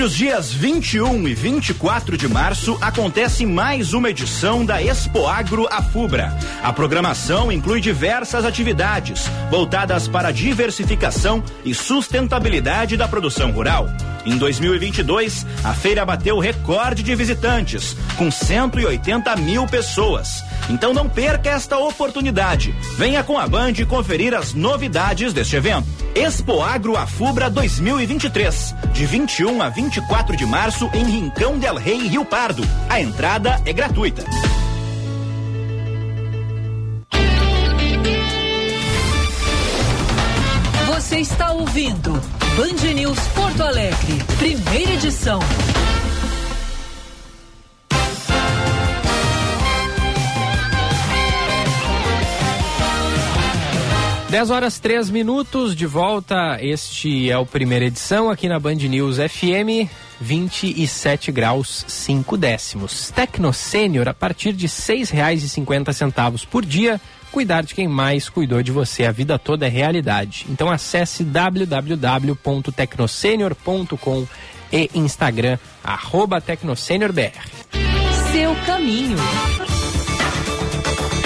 Entre os dias 21 e 24 de março acontece mais uma edição da Expo Agro Afubra. A programação inclui diversas atividades voltadas para a diversificação e sustentabilidade da produção rural. Em 2022, a feira bateu recorde de visitantes, com 180 mil pessoas. Então não perca esta oportunidade. Venha com a Band conferir as novidades deste evento. Expo Agro Afubra 2023, de 21 a 24 de março em Rincão del Rei, Rio Pardo. A entrada é gratuita. Você está ouvindo Band News Porto Alegre, primeira edição. Dez horas três minutos, de volta. Este é o primeira edição aqui na Band News FM, 27 graus 5 décimos. Tecno Sênior a partir de cinquenta centavos por dia. Cuidar de quem mais cuidou de você a vida toda é realidade. Então acesse www.tecnosenior.com e Instagram arroba tecnosenior.br. Seu caminho.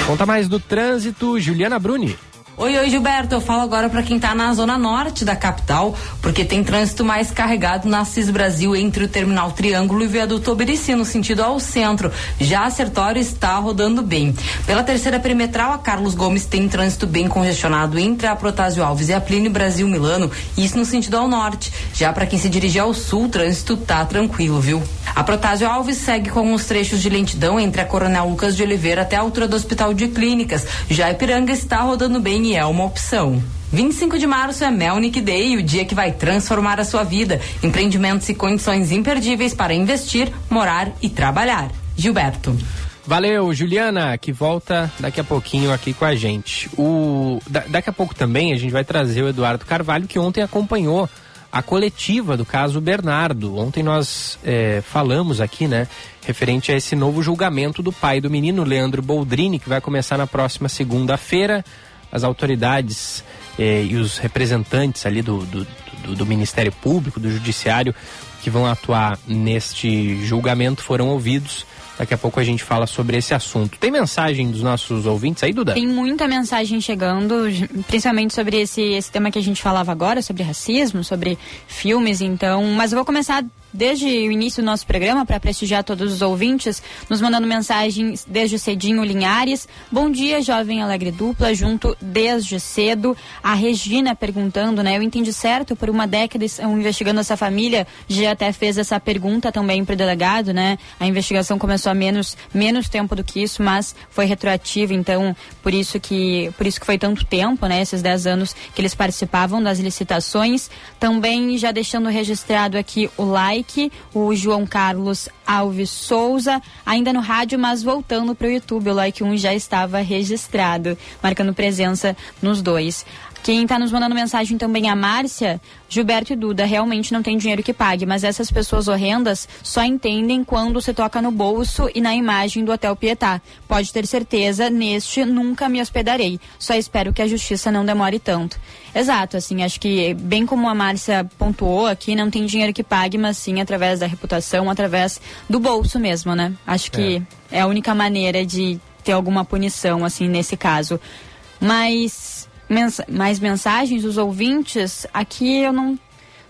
Conta mais do trânsito, Juliana Bruni. Oi, oi, Gilberto. Eu falo agora para quem tá na zona norte da capital, porque tem trânsito mais carregado na CIS Brasil entre o terminal Triângulo e o viaduto Oberici, no sentido ao centro. Já a Sertório está rodando bem. Pela terceira perimetral, a Carlos Gomes tem trânsito bem congestionado entre a Protásio Alves e a Plínio Brasil Milano, isso no sentido ao norte. Já para quem se dirige ao sul, o trânsito tá tranquilo, viu? A Protásio Alves segue com os trechos de lentidão entre a Coronel Lucas de Oliveira até a altura do Hospital de Clínicas. Já Ipiranga está rodando bem é uma opção. 25 de março é Melnick Day, o dia que vai transformar a sua vida. Empreendimentos e condições imperdíveis para investir, morar e trabalhar. Gilberto. Valeu, Juliana, que volta daqui a pouquinho aqui com a gente. O, da, daqui a pouco também a gente vai trazer o Eduardo Carvalho, que ontem acompanhou a coletiva do caso Bernardo. Ontem nós é, falamos aqui, né, referente a esse novo julgamento do pai do menino, Leandro Boldrini, que vai começar na próxima segunda-feira as autoridades eh, e os representantes ali do, do, do, do, Ministério Público, do Judiciário, que vão atuar neste julgamento foram ouvidos. Daqui a pouco a gente fala sobre esse assunto. Tem mensagem dos nossos ouvintes aí, Duda? Tem muita mensagem chegando, principalmente sobre esse, esse tema que a gente falava agora, sobre racismo, sobre filmes, então. Mas eu vou começar desde o início do nosso programa para prestigiar todos os ouvintes, nos mandando mensagens desde cedinho Linhares. Bom dia, jovem alegre dupla, junto desde cedo. A Regina perguntando, né? Eu entendi certo, por uma década estão investigando essa família, já até fez essa pergunta também para o delegado, né? A investigação começou há menos, menos tempo do que isso, mas foi retroativa, então por isso que por isso que foi tanto tempo, né? Esses 10 anos que eles participavam das licitações. Também já deixando registrado aqui o like o João Carlos Alves Souza, ainda no rádio, mas voltando para o YouTube. O like 1 já estava registrado, marcando presença nos dois. Quem está nos mandando mensagem também é a Márcia, Gilberto e Duda, realmente não tem dinheiro que pague, mas essas pessoas horrendas só entendem quando se toca no bolso e na imagem do Hotel Pietá. Pode ter certeza, neste nunca me hospedarei. Só espero que a justiça não demore tanto. Exato, assim, acho que bem como a Márcia pontuou aqui, não tem dinheiro que pague, mas sim através da reputação, através do bolso mesmo, né? Acho que é, é a única maneira de ter alguma punição, assim, nesse caso. Mas mens mais mensagens dos ouvintes, aqui eu não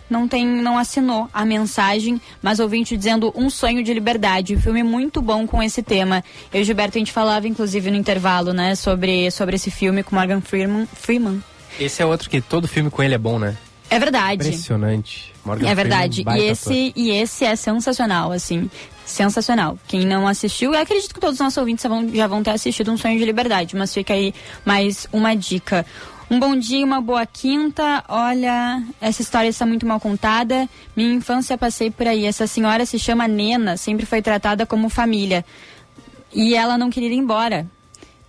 não tem, não assinou a mensagem, mas ouvinte dizendo Um Sonho de Liberdade, filme muito bom com esse tema. Eu e Gilberto, a gente falava, inclusive, no intervalo, né, sobre, sobre esse filme com Morgan Freeman. Freeman. Esse é outro que todo filme com ele é bom, né? É verdade. Impressionante. Morgan é verdade. Freeman, e esse, e esse é sensacional, assim. Sensacional. Quem não assistiu, eu acredito que todos os nossos ouvintes já vão, já vão ter assistido Um Sonho de Liberdade, mas fica aí mais uma dica. Um bom dia, uma boa quinta. Olha, essa história está muito mal contada. Minha infância passei por aí. Essa senhora se chama Nena, sempre foi tratada como família. E ela não queria ir embora,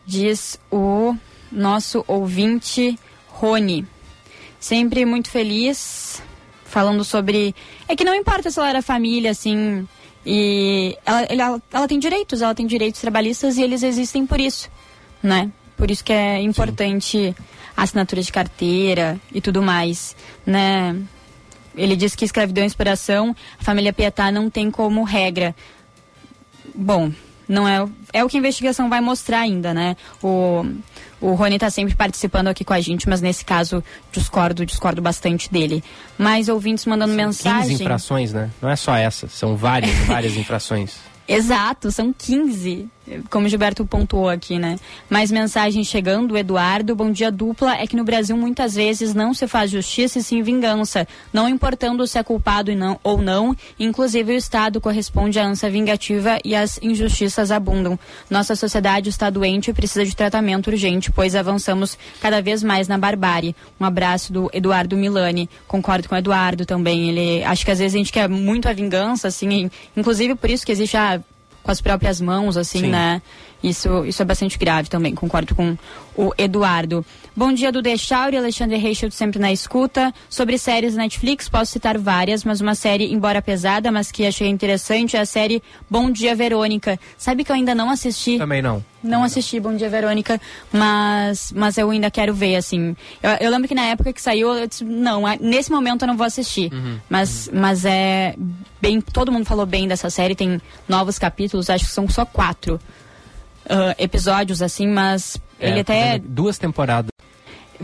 diz o nosso ouvinte Rony. Sempre muito feliz, falando sobre. É que não importa se ela era família, assim. E ela, ela, ela tem direitos, ela tem direitos trabalhistas e eles existem por isso, né? Por isso que é importante. Sim assinatura de carteira e tudo mais, né? Ele diz que escravidão é inspiração, a família Pietá não tem como regra. Bom, não é, é o que a investigação vai mostrar ainda, né? O, o Rony está sempre participando aqui com a gente, mas nesse caso discordo, discordo bastante dele. Mas ouvintes mandando são mensagem. 15 infrações, né? Não é só essa, são várias, várias infrações. Exato, são 15 como o Gilberto pontuou aqui, né? Mais mensagens chegando, Eduardo. Bom dia dupla. É que no Brasil muitas vezes não se faz justiça e sim vingança, não importando se é culpado não, ou não. Inclusive o Estado corresponde à ânsia vingativa e as injustiças abundam. Nossa sociedade está doente e precisa de tratamento urgente, pois avançamos cada vez mais na barbárie. Um abraço do Eduardo Milani. Concordo com o Eduardo também. Ele acho que às vezes a gente quer muito a vingança, assim, inclusive por isso que existe a com as próprias mãos, assim, Sim. né? Isso, isso é bastante grave também, concordo com o Eduardo. Bom dia do Dechauri, Alexandre Reichelt sempre na escuta. Sobre séries Netflix, posso citar várias, mas uma série, embora pesada, mas que achei interessante, é a série Bom Dia Verônica. Sabe que eu ainda não assisti? Também não. Não assisti Bom Dia Verônica, mas, mas eu ainda quero ver, assim. Eu, eu lembro que na época que saiu, eu disse, não, nesse momento eu não vou assistir. Uhum, mas, uhum. mas é bem. Todo mundo falou bem dessa série, tem novos capítulos, acho que são só quatro uh, episódios, assim, mas é, ele até. Duas temporadas.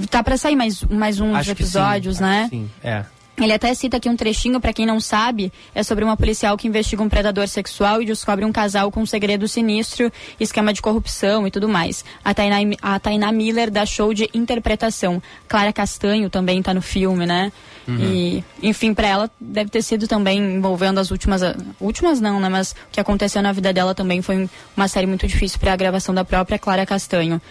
Tá para sair mais, mais uns Acho episódios, né? Sim, é. Ele até cita aqui um trechinho, para quem não sabe, é sobre uma policial que investiga um predador sexual e descobre um casal com um segredo sinistro, esquema de corrupção e tudo mais. A Tainá, a Tainá Miller dá show de interpretação. Clara Castanho também tá no filme, né? E, enfim, para ela deve ter sido também envolvendo as últimas. Últimas não, né? Mas o que aconteceu na vida dela também foi uma série muito difícil para a gravação da própria Clara Castanho.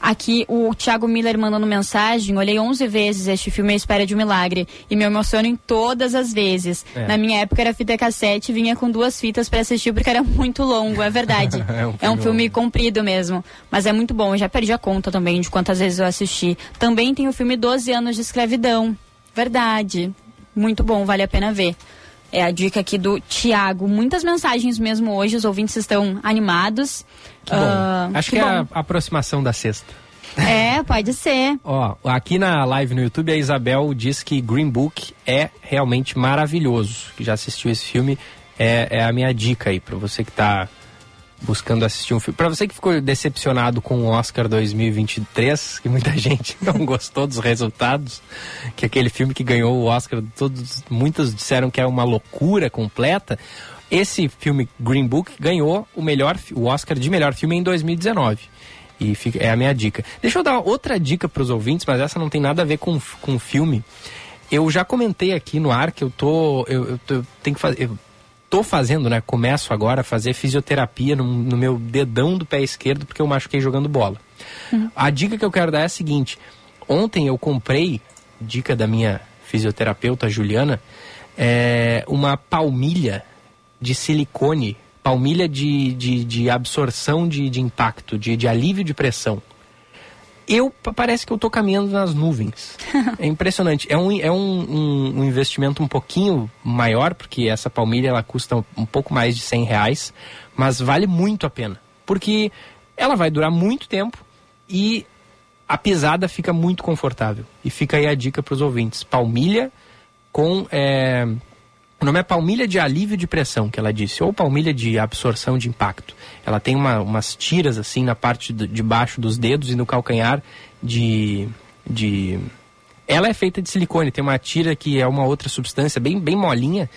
Aqui o Thiago Miller mandando mensagem, olhei 11 vezes este filme A Espera de um Milagre e me emociono em todas as vezes. É. Na minha época era fita cassete, vinha com duas fitas para assistir porque era muito longo, é verdade. É um é um filme longo. comprido mesmo, mas é muito bom. Eu já perdi a conta também de quantas vezes eu assisti. Também tem o filme 12 anos de escravidão. Verdade. Muito bom, vale a pena ver. É a dica aqui do Tiago. Muitas mensagens mesmo hoje, os ouvintes estão animados. Que bom. Ah, Acho que, é a aproximação da sexta. É, pode ser. Ó, aqui na live no YouTube a Isabel diz que Green Book é realmente maravilhoso. Que já assistiu esse filme, é, é a minha dica aí para você que tá buscando assistir um filme. Para você que ficou decepcionado com o Oscar 2023, que muita gente não gostou dos resultados, que aquele filme que ganhou o Oscar, todos muitos disseram que é uma loucura completa. Esse filme Green Book ganhou o melhor o Oscar de melhor filme em 2019. E fica- é a minha dica. Deixa eu dar outra dica para os ouvintes, mas essa não tem nada a ver com com filme. Eu já comentei aqui no ar que eu tô eu, eu tô- eu tenho que fazer eu tô fazendo, né? Começo agora a fazer fisioterapia no, no meu dedão do pé esquerdo porque eu machuquei jogando bola. A dica que eu quero dar é a seguinte: ontem eu comprei, dica da minha fisioterapeuta Juliana, é, uma palmilha de silicone, palmilha de, de, de absorção de, de impacto, de, de alívio de pressão. Eu pa- parece que eu tô caminhando nas nuvens. É impressionante. É, um, é um, um, um investimento um pouquinho maior, porque essa palmilha ela custa um, um pouco mais de 100 reais, mas vale muito a pena. Porque ela vai durar muito tempo e a pisada fica muito confortável. E fica aí a dica para os ouvintes: palmilha com. é, o nome é palmilha de alívio de pressão, que ela disse, ou palmilha de absorção de impacto. Ela tem uma- umas tiras assim na parte de baixo dos dedos e no calcanhar de, de. Ela é feita de silicone, tem uma tira que é uma outra substância bem, bem molinha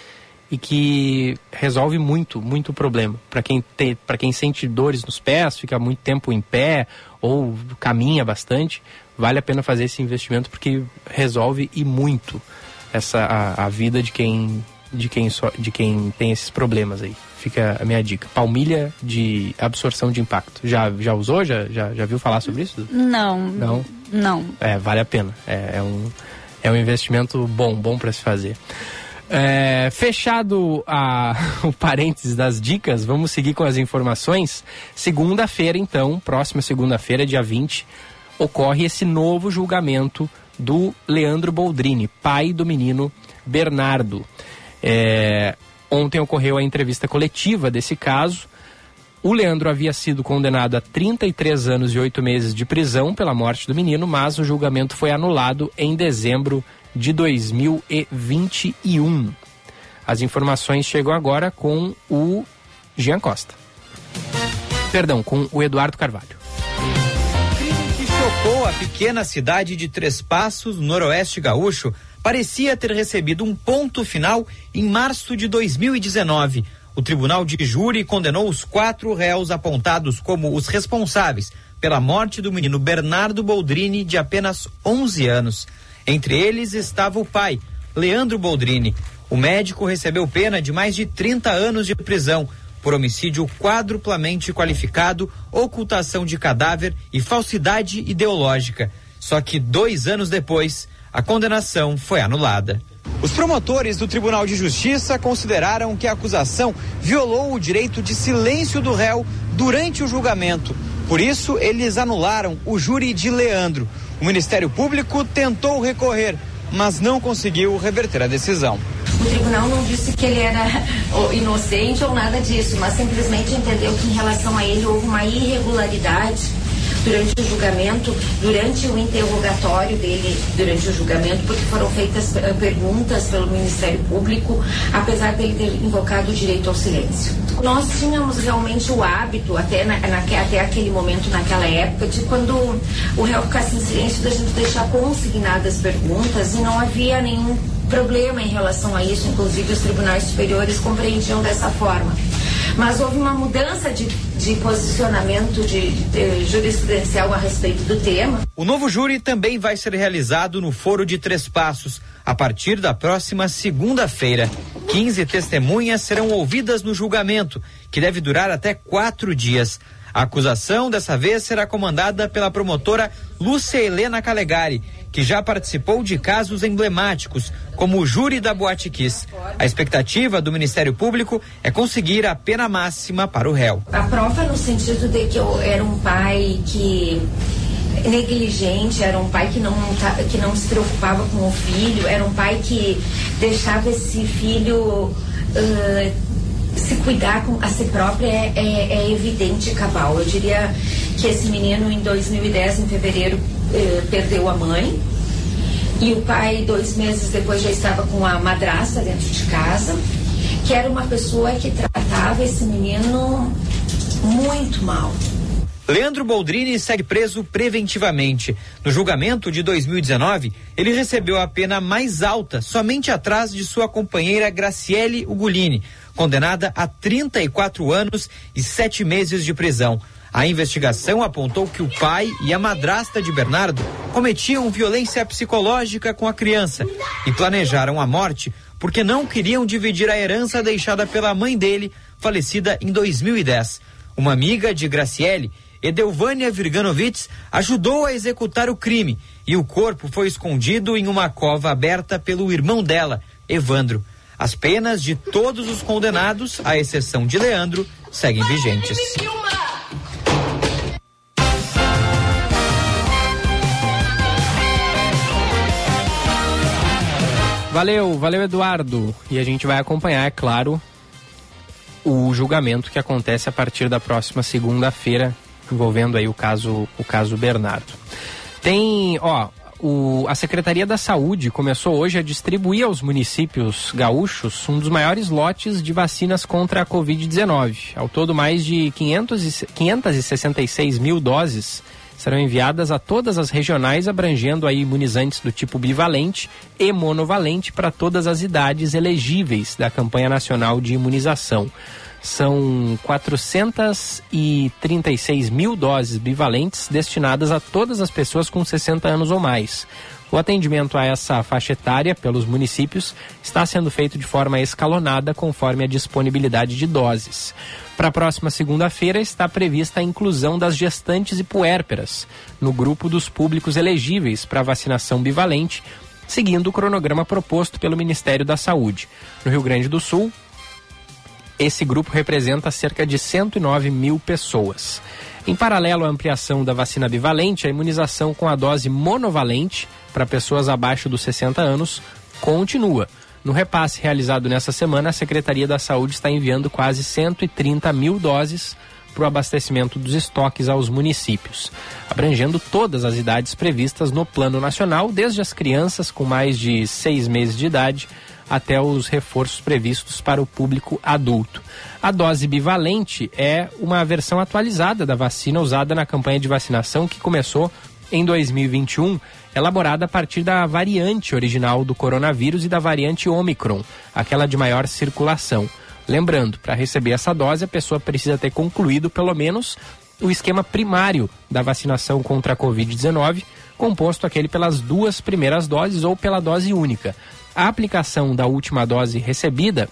e que resolve muito, muito problema. Para quem quem sente dores nos pés, fica muito tempo em pé ou caminha bastante, vale a pena fazer esse investimento porque resolve e muito essa a, a vida de quem de quem só, de quem tem esses problemas aí. Fica a minha dica. Palmilha de absorção de impacto. Já já usou? Já já, já viu falar sobre isso? Não. Não. Não. É, vale a pena. É, é um, é um investimento bom, bom para se fazer. É, fechado a, o parênteses das dicas, vamos seguir com as informações. Segunda-feira, então, próxima segunda-feira, dia 20, ocorre esse novo julgamento do Leandro Boldrini, pai do menino Bernardo. É, ontem ocorreu a entrevista coletiva desse caso. O Leandro havia sido condenado a 33 anos e 8 meses de prisão pela morte do menino, mas o julgamento foi anulado em dezembro de 2021. As informações chegam agora com o Jean Costa. Perdão, com o Eduardo Carvalho. crime que chocou a pequena cidade de Três Passos, no noroeste gaúcho, parecia ter recebido um ponto final em março de 2019. O tribunal de júri condenou os quatro réus apontados como os responsáveis pela morte do menino Bernardo Boldrini, de apenas 11 anos. Entre eles estava o pai, Leandro Boldrini. O médico recebeu pena de mais de 30 anos de prisão por homicídio quadruplamente qualificado, ocultação de cadáver e falsidade ideológica. Só que dois anos depois, a condenação foi anulada. Os promotores do Tribunal de Justiça consideraram que a acusação violou o direito de silêncio do réu durante o julgamento. Por isso, eles anularam o júri de Leandro. O Ministério Público tentou recorrer, mas não conseguiu reverter a decisão. O tribunal não disse que ele era inocente ou nada disso, mas simplesmente entendeu que em relação a ele houve uma irregularidade durante o julgamento, durante o interrogatório dele, durante o julgamento, porque foram feitas uh, perguntas pelo Ministério Público, apesar dele ter invocado o direito ao silêncio. Nós tínhamos realmente o hábito, até, na, na, até aquele momento, naquela época, de quando o réu ficasse em silêncio, da gente deixar consignadas perguntas e não havia nenhum problema em relação a isso, inclusive os tribunais superiores compreendiam dessa forma. Mas houve uma mudança de, de posicionamento de, de, jurisprudencial a respeito do tema. O novo júri também vai ser realizado no Foro de Três Passos, a partir da próxima segunda-feira. 15 testemunhas serão ouvidas no julgamento, que deve durar até quatro dias. A acusação dessa vez será comandada pela promotora Lúcia Helena Calegari, que já participou de casos emblemáticos, como o júri da Boate Kiss. A expectativa do Ministério Público é conseguir a pena máxima para o réu. A prova no sentido de que eu era um pai que negligente, era um pai que não, que não se preocupava com o filho, era um pai que deixava esse filho uh, se cuidar com a si própria é, é, é, evidente cabal. Eu diria que esse menino em 2010, em fevereiro, eh, perdeu a mãe e o pai, dois meses depois, já estava com a madrasta dentro de casa, que era uma pessoa que tratava esse menino muito mal. Leandro Boldrini segue preso preventivamente. No julgamento de 2019, ele recebeu a pena mais alta, somente atrás de sua companheira Graciele Ugolini, condenada a 34 anos e sete meses de prisão. A investigação apontou que o pai e a madrasta de Bernardo cometiam violência psicológica com a criança e planejaram a morte porque não queriam dividir a herança deixada pela mãe dele, falecida em 2010. Uma amiga de Graciele Edelvânia Virganovitz ajudou a executar o crime e o corpo foi escondido em uma cova aberta pelo irmão dela, Evandro. As penas de todos os condenados, à exceção de Leandro, seguem vigentes. Valeu, valeu Eduardo. E a gente vai acompanhar, é claro, o julgamento que acontece a partir da próxima segunda-feira envolvendo aí o caso, o caso Bernardo. Tem, ó, o, a Secretaria da Saúde começou hoje a distribuir aos municípios gaúchos um dos maiores lotes de vacinas contra a Covid-19. Ao todo, mais de 500 e, 566 mil doses serão enviadas a todas as regionais, abrangendo aí imunizantes do tipo bivalente e monovalente para todas as idades elegíveis da campanha nacional de imunização. São 436 mil doses bivalentes destinadas a todas as pessoas com 60 anos ou mais. O atendimento a essa faixa etária pelos municípios está sendo feito de forma escalonada conforme a disponibilidade de doses. Para a próxima segunda-feira está prevista a inclusão das gestantes e puérperas no grupo dos públicos elegíveis para vacinação bivalente, seguindo o cronograma proposto pelo Ministério da Saúde. No Rio Grande do Sul, esse grupo representa cerca de 109 mil pessoas. Em paralelo à ampliação da vacina bivalente, a imunização com a dose monovalente para pessoas abaixo dos 60 anos continua. No repasse realizado nessa semana, a Secretaria da Saúde está enviando quase 130 mil doses para o abastecimento dos estoques aos municípios, abrangendo todas as idades previstas no Plano Nacional, desde as crianças com mais de seis meses de idade até os reforços previstos para o público adulto. A dose bivalente é uma versão atualizada da vacina usada na campanha de vacinação que começou em 2021, elaborada a partir da variante original do coronavírus e da variante Omicron, aquela de maior circulação. Lembrando, para receber essa dose, a pessoa precisa ter concluído pelo menos o esquema primário da vacinação contra a Covid-19, composto aquele pelas duas primeiras doses ou pela dose única. A aplicação da última dose recebida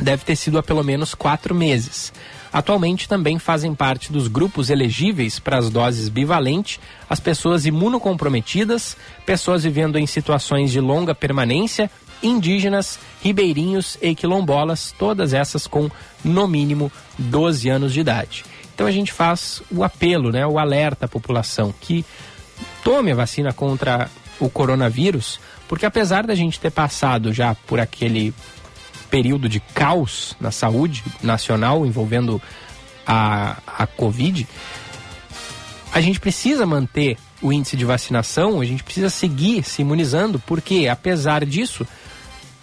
deve ter sido há pelo menos quatro meses. Atualmente também fazem parte dos grupos elegíveis para as doses bivalente as pessoas imunocomprometidas, pessoas vivendo em situações de longa permanência, indígenas, ribeirinhos e quilombolas, todas essas com no mínimo 12 anos de idade. Então a gente faz o apelo, né, o alerta à população que tome a vacina contra o coronavírus, porque apesar da gente ter passado já por aquele período de caos na saúde nacional envolvendo a, a Covid, a gente precisa manter o índice de vacinação, a gente precisa seguir se imunizando, porque apesar disso,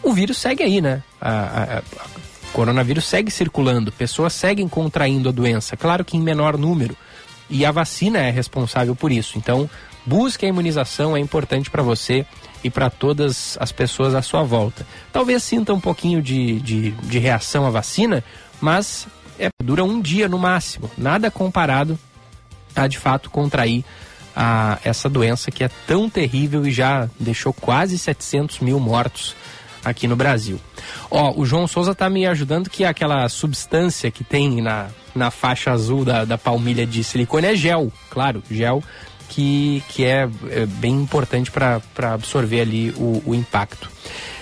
o vírus segue aí, né? A, a, a coronavírus segue circulando, pessoas seguem contraindo a doença, claro que em menor número. E a vacina é responsável por isso. Então, busque a imunização, é importante para você e para todas as pessoas à sua volta. Talvez sinta um pouquinho de, de, de reação à vacina, mas é, dura um dia no máximo, nada comparado a de fato contrair a, essa doença que é tão terrível e já deixou quase 700 mil mortos aqui no Brasil. Ó, o João Souza tá me ajudando que aquela substância que tem na, na faixa azul da, da palmilha de silicone é gel, claro, gel que, que é, é bem importante para absorver ali o, o impacto.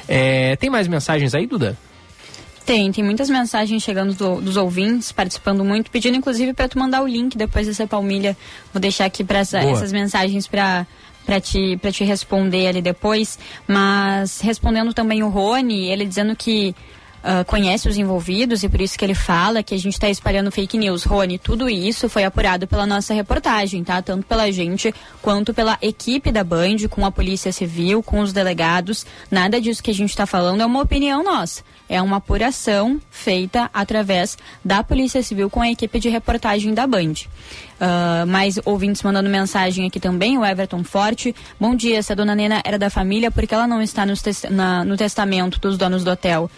É, tem mais mensagens aí, Duda? Tem, tem muitas mensagens chegando do, dos ouvintes, participando muito, pedindo inclusive para tu mandar o link depois dessa palmilha. Vou deixar aqui para essa, essas mensagens para para te, te responder ali depois. Mas respondendo também o Rony, ele dizendo que uh, conhece os envolvidos e por isso que ele fala que a gente está espalhando fake news. Rony, tudo isso foi apurado pela nossa reportagem, tá? Tanto pela gente quanto pela equipe da Band, com a Polícia Civil, com os delegados. Nada disso que a gente está falando é uma opinião nossa. É uma apuração feita através da Polícia Civil com a equipe de reportagem da Band. Uh, mais ouvintes mandando mensagem aqui também, o Everton Forte. Bom dia, se a dona Nena era da família, porque ela não está no, na, no testamento dos donos do hotel?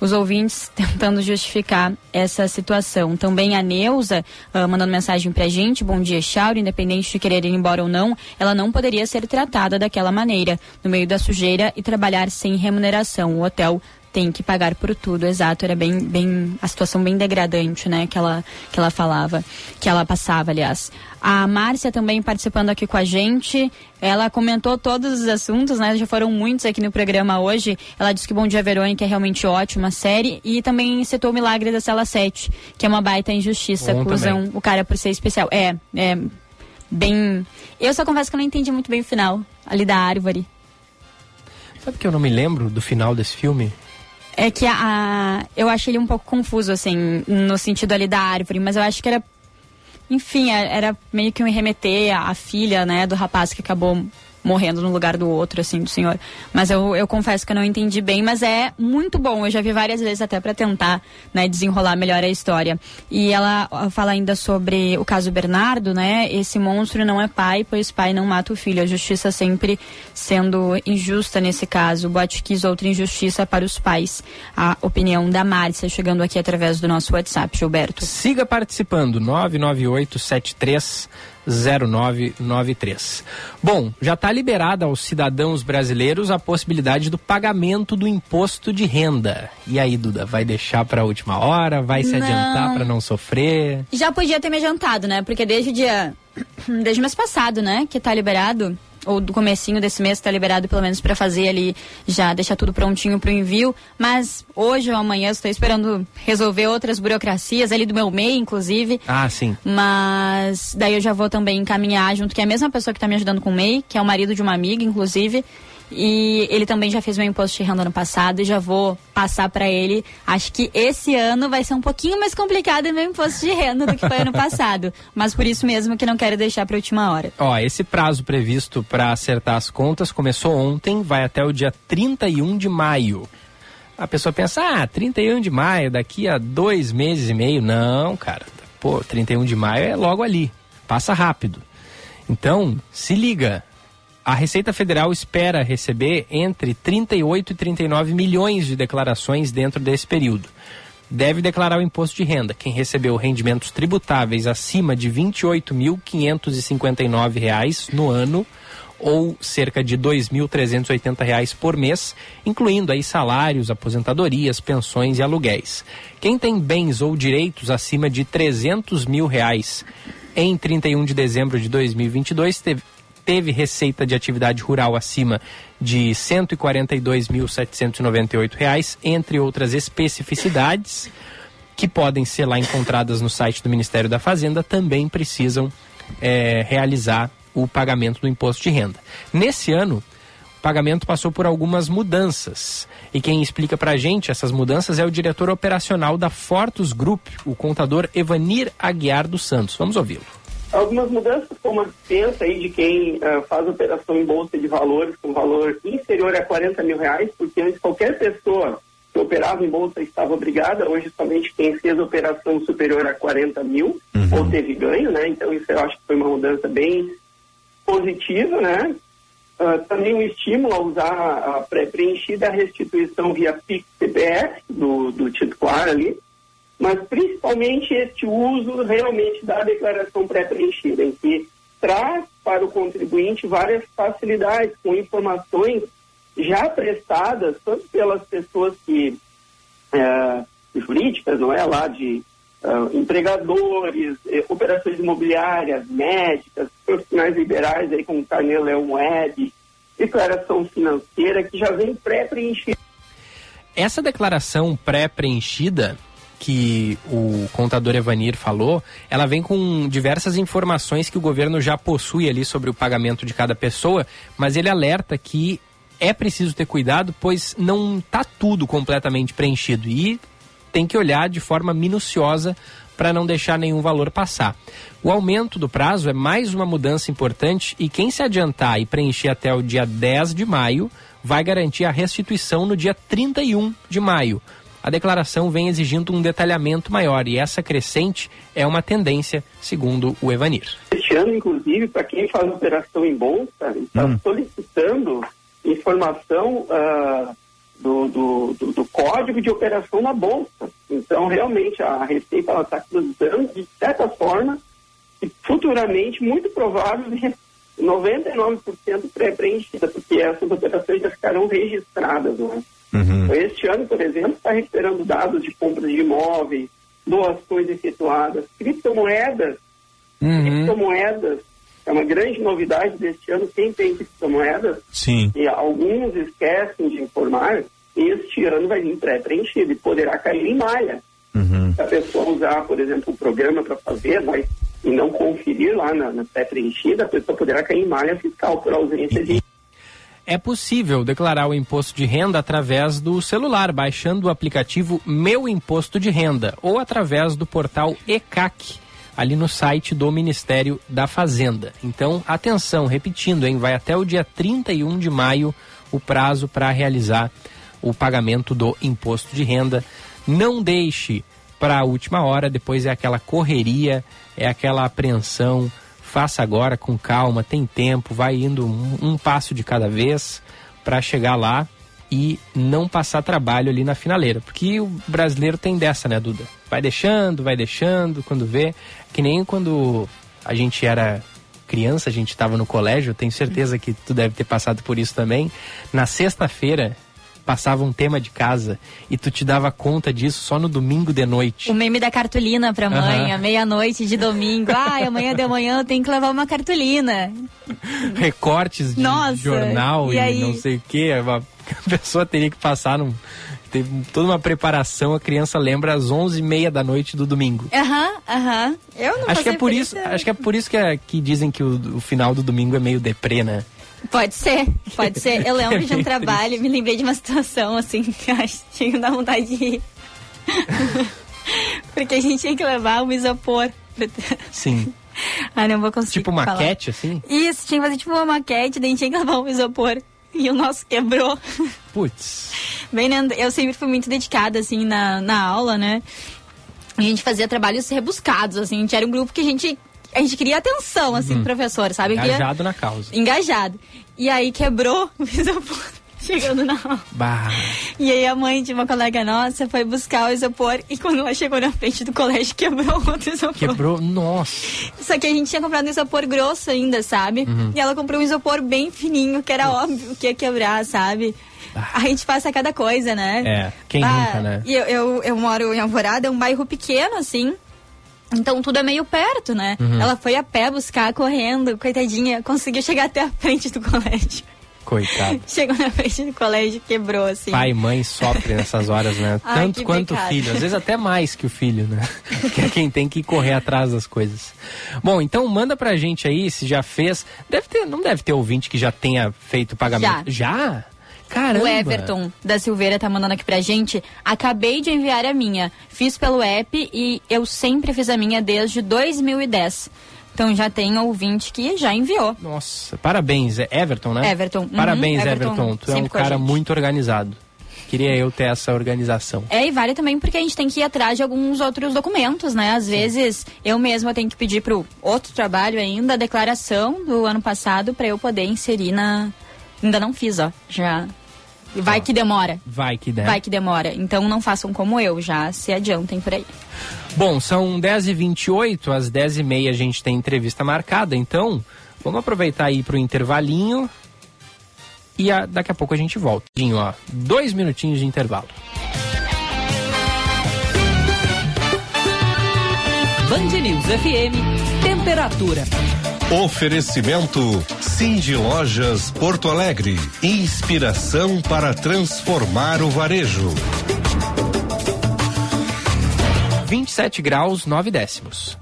Os ouvintes tentando justificar essa situação. Também a Neuza uh, mandando mensagem pra gente, bom dia, Chauro, independente de querer ir embora ou não, ela não poderia ser tratada daquela maneira, no meio da sujeira e trabalhar sem remuneração. O hotel tem que pagar por tudo, exato. Era bem, bem a situação bem degradante, né, que ela, que ela falava, que ela passava, aliás. A Márcia também participando aqui com a gente. Ela comentou todos os assuntos, né? Já foram muitos aqui no programa hoje. Ela disse que Bom Dia Verônica é realmente ótima série. E também citou o Milagre da Cela 7, que é uma baita injustiça. Bom acusam também. o cara por ser especial. É, é bem. Eu só confesso que eu não entendi muito bem o final ali da árvore. Sabe que eu não me lembro do final desse filme? É que a, a, eu acho ele um pouco confuso, assim, no sentido ali da árvore, mas eu acho que era. Enfim, é, era meio que um remeter à filha, né, do rapaz que acabou morrendo no lugar do outro, assim, do senhor. Mas eu, eu confesso que eu não entendi bem, mas é muito bom. Eu já vi várias vezes até para tentar, né, desenrolar melhor a história. E ela fala ainda sobre o caso Bernardo, né? Esse monstro não é pai, pois pai não mata o filho. A justiça sempre sendo injusta nesse caso. Bote quis outra injustiça para os pais. A opinião da Márcia chegando aqui através do nosso WhatsApp, Gilberto. Siga participando, 998 73 0993. Bom, já está liberada aos cidadãos brasileiros a possibilidade do pagamento do imposto de renda. E aí, Duda, vai deixar para a última hora? Vai se não. adiantar para não sofrer? Já podia ter me adiantado, né? Porque desde o dia desde o mês passado, né, que está liberado ou do comecinho desse mês está liberado pelo menos para fazer ali, já deixar tudo prontinho para o envio. Mas hoje ou amanhã estou esperando resolver outras burocracias ali do meu MEI, inclusive. Ah, sim. Mas daí eu já vou também encaminhar junto, que é a mesma pessoa que está me ajudando com o MEI, que é o marido de uma amiga, inclusive. E ele também já fez meu imposto de renda ano passado e já vou passar para ele. Acho que esse ano vai ser um pouquinho mais complicado meu imposto de renda do que foi ano passado. Mas por isso mesmo que não quero deixar para última hora. Ó, esse prazo previsto para acertar as contas começou ontem, vai até o dia 31 de maio. A pessoa pensa, ah, 31 de maio, daqui a dois meses e meio. Não, cara. Pô, 31 de maio é logo ali. Passa rápido. Então, se liga a Receita Federal espera receber entre 38 e 39 milhões de declarações dentro desse período. Deve declarar o imposto de renda quem recebeu rendimentos tributáveis acima de R$ 28.559 no ano ou cerca de R$ 2.380 por mês, incluindo aí salários, aposentadorias, pensões e aluguéis. Quem tem bens ou direitos acima de 300 mil reais em 31 de dezembro de 2022 teve, teve receita de atividade rural acima de R$ 142.798, entre outras especificidades que podem ser lá encontradas no site do Ministério da Fazenda, também precisam é, realizar o pagamento do imposto de renda. Nesse ano, o pagamento passou por algumas mudanças. E quem explica para a gente essas mudanças é o diretor operacional da Fortus Group, o contador Evanir Aguiar dos Santos. Vamos ouvi-lo. Algumas mudanças, como a dispensa aí de quem uh, faz operação em bolsa de valores com valor inferior a 40 mil reais, porque antes qualquer pessoa que operava em bolsa estava obrigada, hoje somente quem fez operação superior a 40 mil Uhum. ou teve ganho, né? Então isso eu acho que foi uma mudança bem positiva, né? Ah, também um estímulo a usar a pré-preenchida a restituição via PIX CPF do, do titular ali, mas principalmente este uso realmente da declaração pré-preenchida, em que traz para o contribuinte várias facilidades com informações já prestadas tanto pelas pessoas que eh, jurídicas, não é lá de ah, empregadores, eh, operações imobiliárias, médicas, profissionais liberais aí como Carnê Leão Web, declaração financeira que já vem pré-preenchida. Essa declaração pré-preenchida que o contador Evanir falou, ela vem com diversas informações que o governo já possui ali sobre o pagamento de cada pessoa, mas ele alerta que é preciso ter cuidado, pois não está tudo completamente preenchido e tem que olhar de forma minuciosa para não deixar nenhum valor passar. O aumento do prazo é mais uma mudança importante e quem se adiantar e preencher até o dia 10 de maio vai garantir a restituição no dia 31 de maio. A declaração vem exigindo um detalhamento maior e essa crescente é uma tendência, segundo o Evanir. Este ano, inclusive, para quem faz operação em bolsa, está Hum. solicitando informação ah, do, do, do- do código de operação na bolsa. Então, realmente, a Receita está cruzando, de certa forma, e futuramente, muito provável, 99% pré-preenchida, porque essas operações já ficarão registradas. Não é? Então, Este ano, por exemplo, está recuperando dados de compras de imóveis, doações efetuadas, criptomoedas. Criptomoedas é uma grande novidade deste ano. Quem tem criptomoedas, Sim. e alguns esquecem de informar, este ano vai vir pré-preenchido e poderá cair em malha. Se a pessoa usar, por exemplo, o programa para fazer, vai e não conferir lá na, na pré-preenchida, a pessoa poderá cair em malha fiscal por ausência de É possível declarar o imposto de renda através do celular, baixando o aplicativo Meu Imposto de Renda ou através do portal ECAC, ali no site do Ministério da Fazenda. Então, atenção, repetindo, hein, vai até o dia 31 de maio o prazo para realizar o pagamento do imposto de renda. Não deixe para a última hora, depois é aquela correria, é aquela apreensão. Faça agora com calma, tem tempo, vai indo um, um passo de cada vez para chegar lá e não passar trabalho ali na finaleira. Porque o brasileiro tem dessa, né, Duda? Vai deixando, vai deixando, quando vê. Que nem quando a gente era criança, a gente estava no colégio, tenho certeza que tu deve ter passado por isso também. Na sexta-feira passava um tema de casa e tu te dava conta disso só no domingo de noite. O meme da cartolina pra mãe, Aham. à meia-noite de domingo. Ai, amanhã de manhã eu tenho que levar uma cartolina. recortes de Nossa, jornal e e, aí? não sei o que. A pessoa teria que passar num. Tem toda uma preparação, a criança lembra às 11h30 da noite do domingo. Aham, aham. Eu não Acho que, é por isso, acho que é por isso que, é- que dizem que o, o final do domingo é meio deprê, né? Pode ser, pode ser. Eu lembro de É um bem trabalho, me lembrei de uma situação assim, que acho que tinha que dar vontade de rir. Porque a gente tinha que levar um isopor. Sim. Ah, não vou conseguir. Tipo maquete, assim? Isso, tinha que fazer tipo uma maquete, daí a gente tinha que levar um isopor. E o nosso quebrou. Putz. Bem, né, eu sempre fui muito dedicada, assim, na, na aula, né? A gente fazia trabalhos rebuscados, assim. A gente era um grupo que a gente, a gente queria atenção, assim, Uhum. do professor, sabe? Queria- Engajado na causa. Engajado. E aí quebrou o isopor chegando na aula. Bah. E aí a mãe de uma colega nossa foi buscar o isopor e quando ela chegou na frente do colégio quebrou outro isopor. Quebrou. Nossa. Só que a gente tinha comprado um isopor grosso ainda, sabe? Uhum. E ela comprou um isopor bem fininho, que era óbvio que ia quebrar, sabe? A gente passa cada coisa, né? É, quem Ah, nunca, né? E eu, eu, eu moro em Alvorada, é um bairro pequeno, assim. Então tudo é meio perto, né? Uhum. Ela foi a pé buscar, correndo, coitadinha, conseguiu chegar até a frente do colégio. Coitado. Chegou na frente do colégio, quebrou, assim. Pai e mãe sofrem nessas horas, né? Ai, Tanto quanto o filho, às vezes até mais que o filho, né? que é quem tem que correr atrás das coisas. Bom, então manda pra gente aí se já fez. Deve ter, não deve ter ouvinte que já tenha feito o pagamento. Já? Caramba. O Everton da Silveira tá mandando aqui pra gente. Acabei de enviar a minha. Fiz pelo app e eu sempre fiz a minha desde 2010. Então já tem ouvinte que já enviou. Nossa, parabéns, é Everton, né? Everton, uhum, Parabéns, Everton, Everton. Tu é um cara muito organizado. Queria eu ter essa organização. É, e vale também porque a gente tem que ir atrás de alguns outros documentos, né? Às vezes eu mesma tenho que pedir pro outro trabalho ainda a declaração do ano passado para eu poder inserir na. Ainda não fiz, ó. Já. Vai que demora. Vai que der. Vai que demora. Então não façam como eu, já se adiantem por aí. Bom, são 10h28, às 10h30 a gente tem entrevista marcada, então vamos aproveitar aí pro intervalinho e a, daqui a pouco a gente volta. Ó, dois minutinhos de intervalo. Band News FM, temperatura. Oferecimento Cindy Lojas Porto Alegre. Inspiração para transformar o varejo. 27 graus, 9 décimos.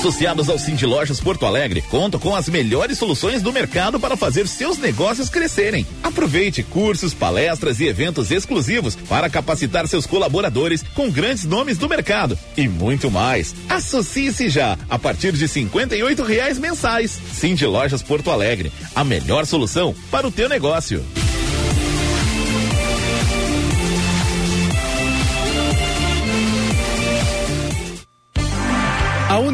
Associados ao Cindy Lojas Porto Alegre, contam com as melhores soluções do mercado para fazer seus negócios crescerem. Aproveite cursos, palestras e eventos exclusivos para capacitar seus colaboradores com grandes nomes do mercado e muito mais. Associe-se já a partir de cinquenta e reais mensais. Cindy Lojas Porto Alegre, a melhor solução para o teu negócio.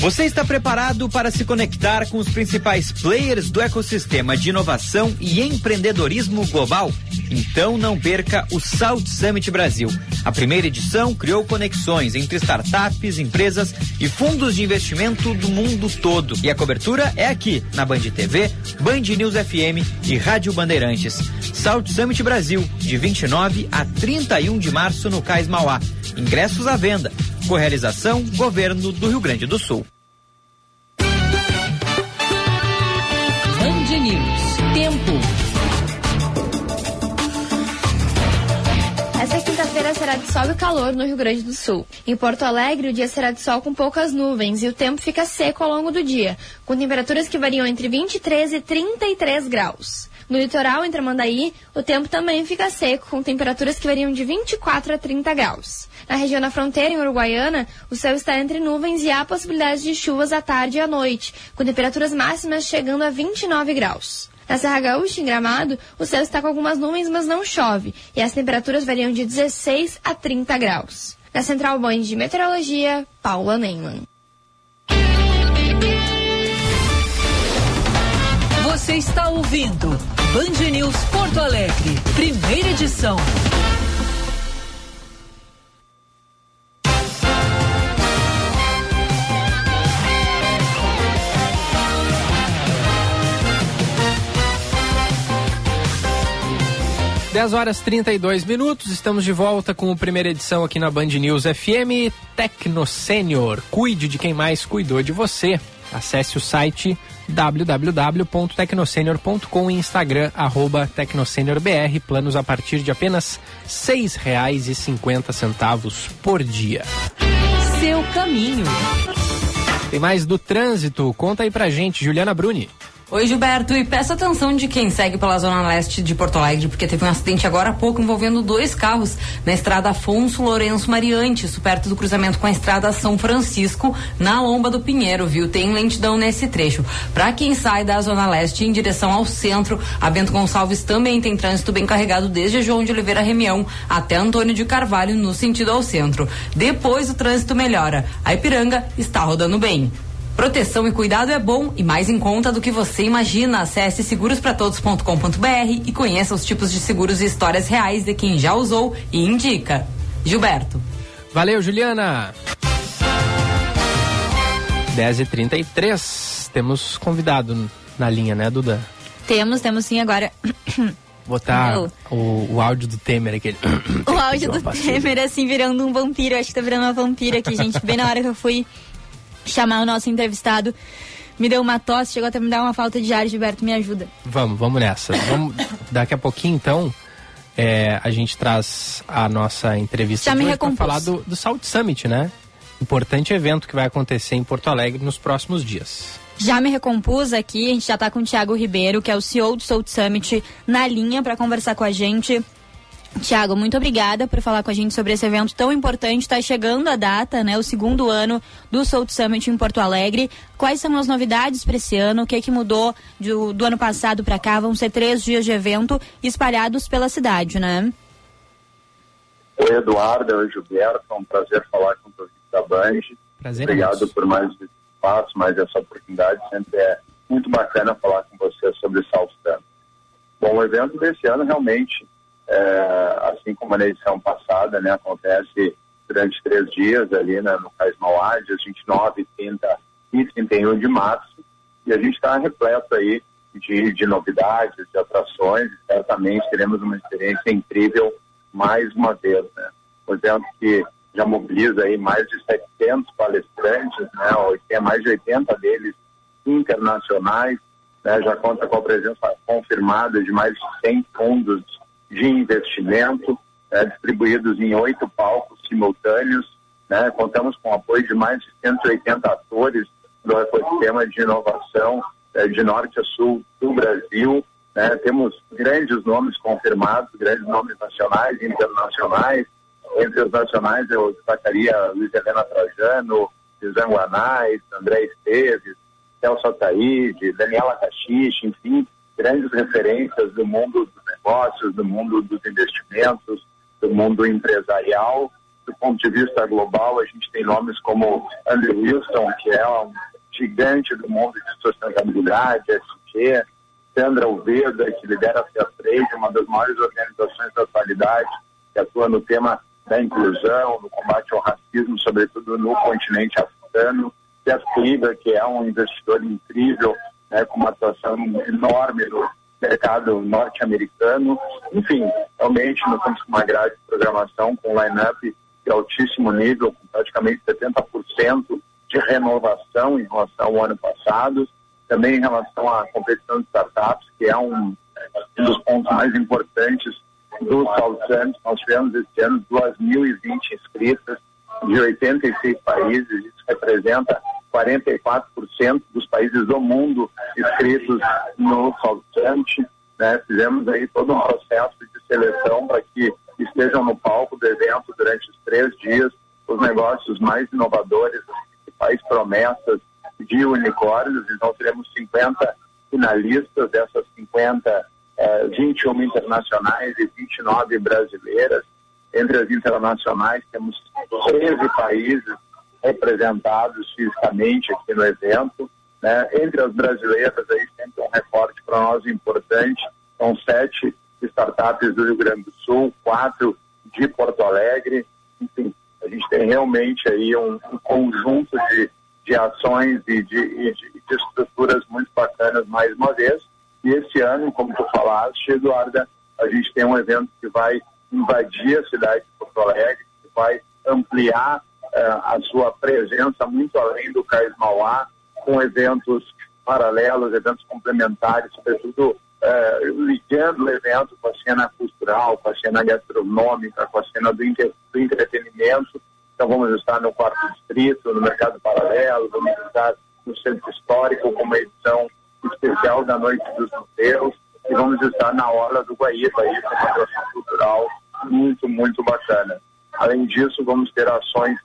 Você está preparado para se conectar com os principais players do ecossistema de inovação e empreendedorismo global? Então não perca o Salt Summit Brasil. A primeira edição criou conexões entre startups, empresas e fundos de investimento do mundo todo. E a cobertura é aqui, na Band TV, Band News FM e Rádio Bandeirantes. Salt Summit Brasil, de 29 a 31 de março no Cais Mauá. Ingressos à venda. Correalização Governo do Rio Grande do Sul. Band News. Tempo. Essa quinta-feira será de sol e calor no Rio Grande do Sul. Em Porto Alegre, o dia será de sol com poucas nuvens e o tempo fica seco ao longo do dia, com temperaturas que variam entre 23 e 33 graus. No litoral, em Tramandaí, o tempo também fica seco, com temperaturas que variam de 24 a 30 graus. Na região da fronteira, em Uruguaiana, o céu está entre nuvens e há possibilidade de chuvas à tarde e à noite, com temperaturas máximas chegando a 29 graus. Na Serra Gaúcha, em Gramado, o céu está com algumas nuvens, mas não chove, e as temperaturas variam de 16 a 30 graus. Na Central Band de Meteorologia, Paula Neyman. Você está ouvindo Band News Porto Alegre, primeira edição. Dez horas 32 minutos, estamos de volta com a primeira edição aqui na Band News FM Tecno Sênior. Cuide de quem mais cuidou de você. Acesse o site www.tecnosenior.com e Instagram arroba tecnosenior.br, planos a partir de apenas e cinquenta centavos por dia. Seu caminho. Tem mais do trânsito, conta aí pra gente, Juliana Bruni. Oi, Gilberto, e peço atenção de quem segue pela zona leste de Porto Alegre, porque teve um acidente agora há pouco envolvendo dois carros na estrada Afonso Lourenço Mariante, isso perto do cruzamento com a estrada São Francisco, na Lomba do Pinheiro, viu? Tem lentidão nesse trecho. Para quem sai da zona leste em direção ao centro, a Bento Gonçalves também tem trânsito bem carregado desde João de Oliveira Remião até Antônio de Carvalho no sentido ao centro. Depois o trânsito melhora. A Ipiranga está rodando bem. Proteção e cuidado é bom e mais em conta do que você imagina. Acesse segurospratodos.com.br e conheça os tipos de seguros e histórias reais de quem já usou e indica. Gilberto. Valeu, Juliana. 10h33. Temos convidado na linha, né, Duda? Temos, temos sim agora. Botar o, o áudio do Temer, aquele. O áudio do. Temer, assim, virando um vampiro. Acho que tá virando uma vampira aqui, gente. Bem na hora que eu fui chamar o nosso entrevistado. me deu uma tosse, chegou até me dar uma falta de ar, Gilberto, me ajuda. Vamos, vamos nessa. Vamos, daqui a pouquinho, então, é, a gente traz a nossa entrevista Já me recompus. falar do, do Salt Summit, né? Importante evento que vai acontecer em Porto Alegre nos próximos dias. Já me recompus aqui, a gente já tá com o Thiago Ribeiro, que é o CEO do Salt Summit, na linha para conversar com a gente. Tiago, muito obrigada por falar com a gente sobre esse evento tão importante. Está chegando a data, né? O segundo ano do Salt Summit em Porto Alegre. Quais são as novidades para esse ano? O que é que mudou do, do ano passado para cá? Vão ser três dias de evento espalhados pela cidade, né? Oi, Eduardo, oi, Gilberto. É um prazer falar com os ouvintes da Band. Prazer é Obrigado por mais esse espaço, mais essa oportunidade. Sempre é muito bacana falar com você sobre South Summit. Bom, o evento desse ano realmente, é, assim como na edição passada, né, acontece durante três dias ali né, no Cais Mauá, dias 29, 30 e 31 de março. E a gente está repleto aí de, de novidades, de atrações. Certamente teremos uma experiência incrível mais uma vez, né? Um evento que já mobiliza aí mais de 700 palestrantes, né? Tem mais de 80 deles internacionais, né? Já conta com a presença confirmada de mais de 100 fundos de investimento, né? distribuídos em oito palcos simultâneos, né? Contamos com o apoio de mais de 180 atores do ecossistema de inovação eh, de norte a sul do Brasil, né? Temos grandes nomes confirmados, grandes nomes nacionais e internacionais. Entre os nacionais eu destacaria Luiz Helena Trajano, José Guanais, André Esteves, Celso Ataíde, Daniela Caxixe, enfim, grandes referências do mundo dos negócios, do mundo dos investimentos, do mundo empresarial. Do ponto de vista global, a gente tem nomes como Andrew Wilson, que é um gigante do mundo de sustentabilidade, SG, Sandra Alveda, que lidera a FIA Trade, uma das maiores organizações da atualidade, que atua no tema da inclusão, no combate ao racismo, sobretudo no continente africano. Jeff Kliber, que é um investidor incrível, né, com uma atuação enorme no mercado norte-americano. Enfim, realmente nós com uma grade de programação com line-up de altíssimo nível, com praticamente 70% de renovação em relação ao ano passado também em relação à competição de startups, que é um, um dos pontos mais importantes do South Summit. Nós tivemos este ano 2.020 inscritas de 86 países, isso representa 44% dos países do mundo inscritos no Summit. Né? Fizemos aí todo um processo de seleção para que estejam no palco do evento durante os três dias os negócios mais inovadores, as principais promessas de unicórnios, então teremos 50 finalistas, dessas 50, eh, 21 internacionais e 29 brasileiras. Entre as internacionais temos 13 países representados fisicamente aqui no evento. Né? Entre as brasileiras, aí sempre um recorte para nós importante, são sete startups do Rio Grande do Sul, quatro de Porto Alegre, enfim, a gente tem realmente aí um, um conjunto de de ações e de, e de, de estruturas muito bacanas mais uma vez. E esse ano, como tu falaste, Eduarda, a gente tem um evento que vai invadir a cidade de Porto Alegre, que vai ampliar a sua presença muito além do Cais Mauá, com eventos paralelos, eventos complementares, sobretudo eh, ligando o evento com a cena cultural, com a cena gastronômica, com a cena do, inter, do entretenimento, então vamos estar no quarto distrito, no mercado paralelo, vamos estar no centro histórico com uma edição especial da Noite dos Museus e vamos estar na Orla do Guaíba aí com uma atração cultural muito, muito bacana. Além disso, vamos ter ações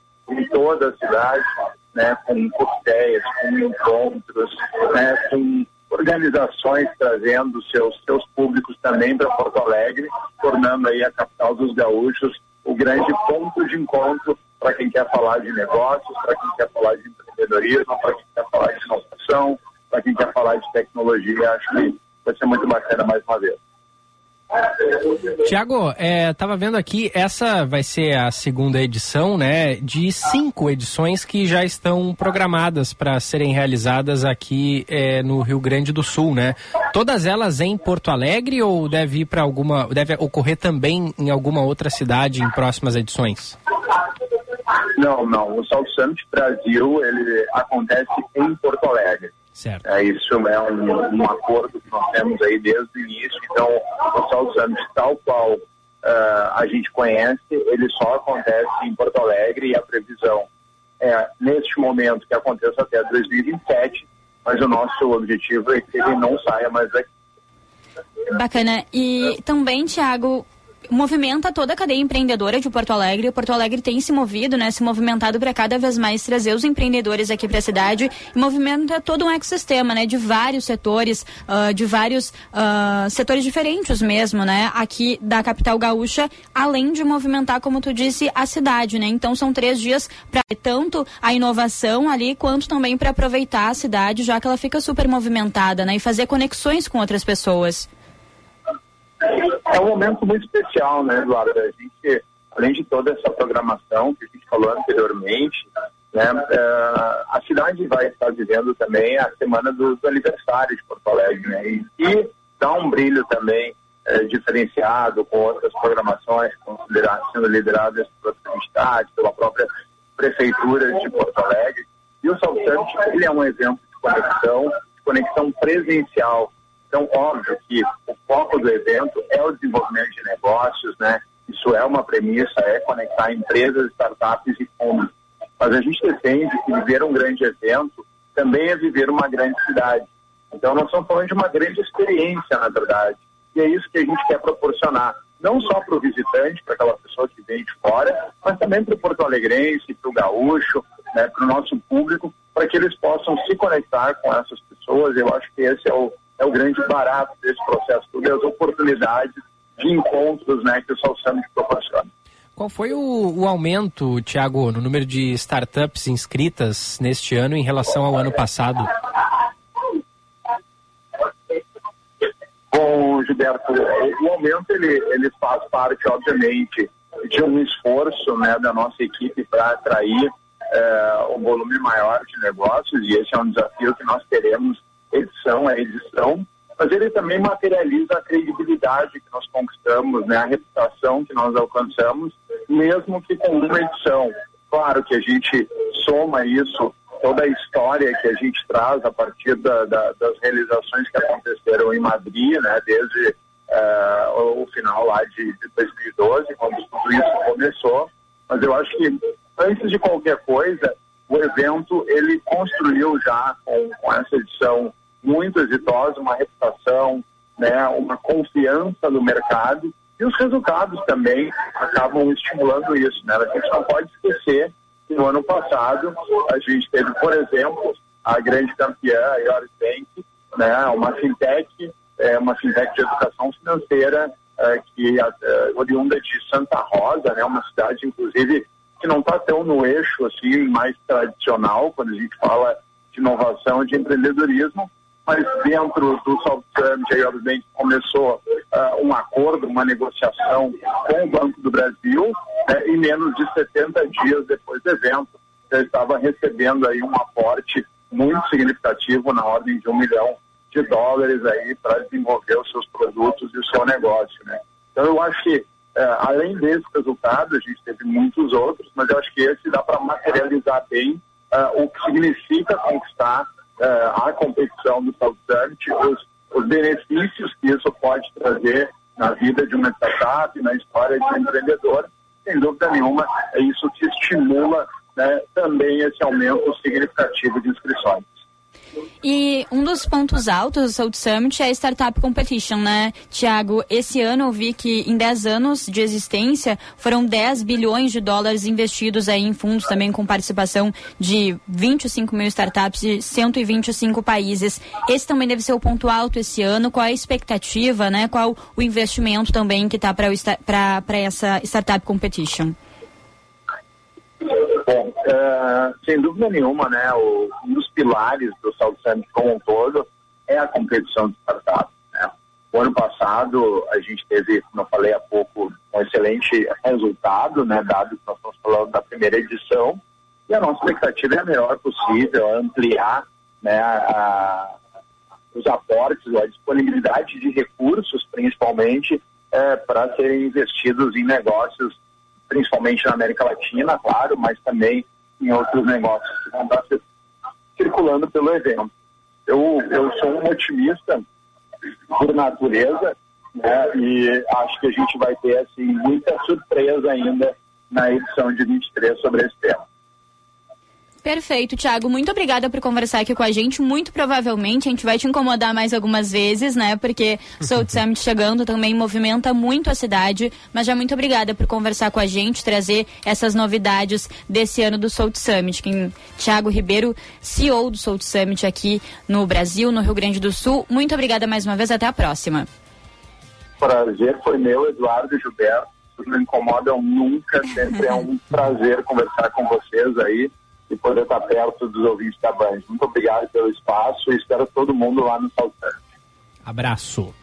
né, com coquetéis, com encontros, né, com organizações trazendo seus, seus públicos também para Porto Alegre, tornando aí a capital dos gaúchos o grande ponto de encontro para quem quer falar de negócios, para quem quer falar de empreendedorismo, para quem quer falar de inovação, para quem quer falar de tecnologia. Acho que vai ser muito bacana mais uma vez. Tiago, é, tava vendo aqui, essa vai ser a segunda edição, né, de cinco edições que já estão programadas para serem realizadas aqui é, no Rio Grande do Sul, né? Todas elas em Porto Alegre ou deve ir para alguma, deve ocorrer também em alguma outra cidade em próximas edições? Não, não. O South Summit Brasil ele acontece em Porto Alegre. Certo. É, isso é um, um, acordo que nós temos aí desde o início. Então, o South Summit, tal qual uh, a gente conhece, ele só acontece em Porto Alegre e a previsão é, neste momento, que aconteça até 2027, mas o nosso objetivo é que ele não saia mais daqui. Bacana. E também, Tiago, movimenta toda a cadeia empreendedora de Porto Alegre. O Porto Alegre tem se movido, né, se movimentado para cada vez mais trazer os empreendedores aqui para a cidade e movimenta todo um ecossistema, né, de vários setores, uh, de vários uh, setores diferentes mesmo, né, aqui da capital gaúcha, além de movimentar, como tu disse, a cidade, né. Então são três dias para tanto a inovação ali quanto também para aproveitar a cidade, já que ela fica super movimentada, né, e fazer conexões com outras pessoas. É um momento muito especial, né, Eduardo? A gente, além de toda essa programação que a gente falou anteriormente, né, uh, a cidade vai estar vivendo também a semana do, do aniversário de Porto Alegre, né, e, e dá um brilho também uh, diferenciado com outras programações sendo lideradas outras entidades, pela própria prefeitura de Porto Alegre. E o Summit, ele é um exemplo de conexão, de conexão presencial então, óbvio que o foco do evento é o desenvolvimento de negócios, né? Isso é uma premissa, é conectar empresas, startups e fundos. Mas a gente defende que viver um grande evento também é viver uma grande cidade. Então, nós estamos falando de uma grande experiência, na verdade. E é isso que a gente quer proporcionar, não só para o visitante, para aquela pessoa que vem de fora, mas também para o porto-alegrense, para o gaúcho, né, para o nosso público, para que eles possam se conectar com essas pessoas. Eu acho que esse é o, é o grande barato desse processo, todas as oportunidades de encontros né, que o Sol Summit proporciona. Qual foi o, o, aumento, Tiago, no número de startups inscritas neste ano em relação ao ano passado? Bom, Gilberto, o aumento ele, ele faz parte, obviamente, de um esforço né, da nossa equipe para atrair é, um volume maior de negócios e esse é um desafio que nós teremos edição a edição, mas ele também materializa a credibilidade que nós conquistamos, né, a reputação que nós alcançamos, mesmo que com uma edição. Claro que a gente soma isso, toda a história que a gente traz a partir da, da, das realizações que aconteceram em Madrid, né, desde uh, o final lá de, de 2012, quando tudo isso começou. Mas eu acho que, antes de qualquer coisa, o evento ele construiu já com, com essa edição muito exitosa, uma reputação, né, uma confiança no mercado e os resultados também acabam estimulando isso. Né? A gente não pode esquecer que no ano passado a gente teve, por exemplo, a grande campeã, a Yoris Bank, né, uma fintech, é, uma fintech de educação financeira é, que é, oriunda de Santa Rosa, né, uma cidade inclusive que não está tão no eixo assim mais tradicional quando a gente fala de inovação de empreendedorismo, mas dentro do South Summit, aí obviamente começou uh, um acordo, uma negociação com o Banco do Brasil, né, e menos de 70 dias depois do evento, já estava recebendo aí um aporte muito significativo, na ordem de um milhão de dólares aí para desenvolver os seus produtos e o seu negócio, né? Então eu acho que uh, além desse resultado, a gente teve muitos outros, mas eu acho que esse dá para materializar bem uh, o que significa conquistar uh, a competição do Summit, os, os benefícios que isso pode trazer na vida de uma startup, na história de um empreendedor, sem dúvida nenhuma, é isso que estimula né, também esse aumento significativo de inscrições. E um dos pontos altos do South Summit é a Startup Competition, né, Tiago? Esse ano eu vi que em 10 anos de existência foram 10 bilhões de dólares investidos aí em fundos também com participação de 25 mil startups de 125 países. Esse também deve ser o ponto alto esse ano. Qual a expectativa, né? Qual o investimento também que está para essa Startup Competition? Bom, uh, sem dúvida nenhuma, né, o, um dos pilares do South Summit como um todo é a competição de startups. Né? O ano passado a gente teve, como eu falei há pouco, um excelente resultado, né, dado que nós estamos falando da primeira edição, e a nossa expectativa é a melhor possível, ampliar né, a, os aportes, a disponibilidade de recursos, principalmente, é, para serem investidos em negócios principalmente na América Latina, claro, mas também em outros negócios que vão estar circulando pelo evento. eu, eu sou um otimista por natureza, né? E acho que a gente vai ter assim muita surpresa ainda na edição de 23 sobre esse tema. Perfeito, Thiago. Muito obrigada por conversar aqui com a gente. Muito provavelmente a gente vai te incomodar mais algumas vezes, né? Porque South Summit chegando também movimenta muito a cidade. Mas já muito obrigada por conversar com a gente, trazer essas novidades desse ano do South Summit. Quem, Thiago Ribeiro, CEO do South Summit aqui no Brasil, no Rio Grande do Sul. Muito obrigada mais uma vez. Até a próxima. Prazer foi meu, Eduardo e Gilberto. Não incomodam nunca. Sempre é um prazer conversar com vocês aí e poder estar perto dos ouvintes da Band. Muito obrigado pelo espaço e espero todo mundo lá no Saltante. Abraço.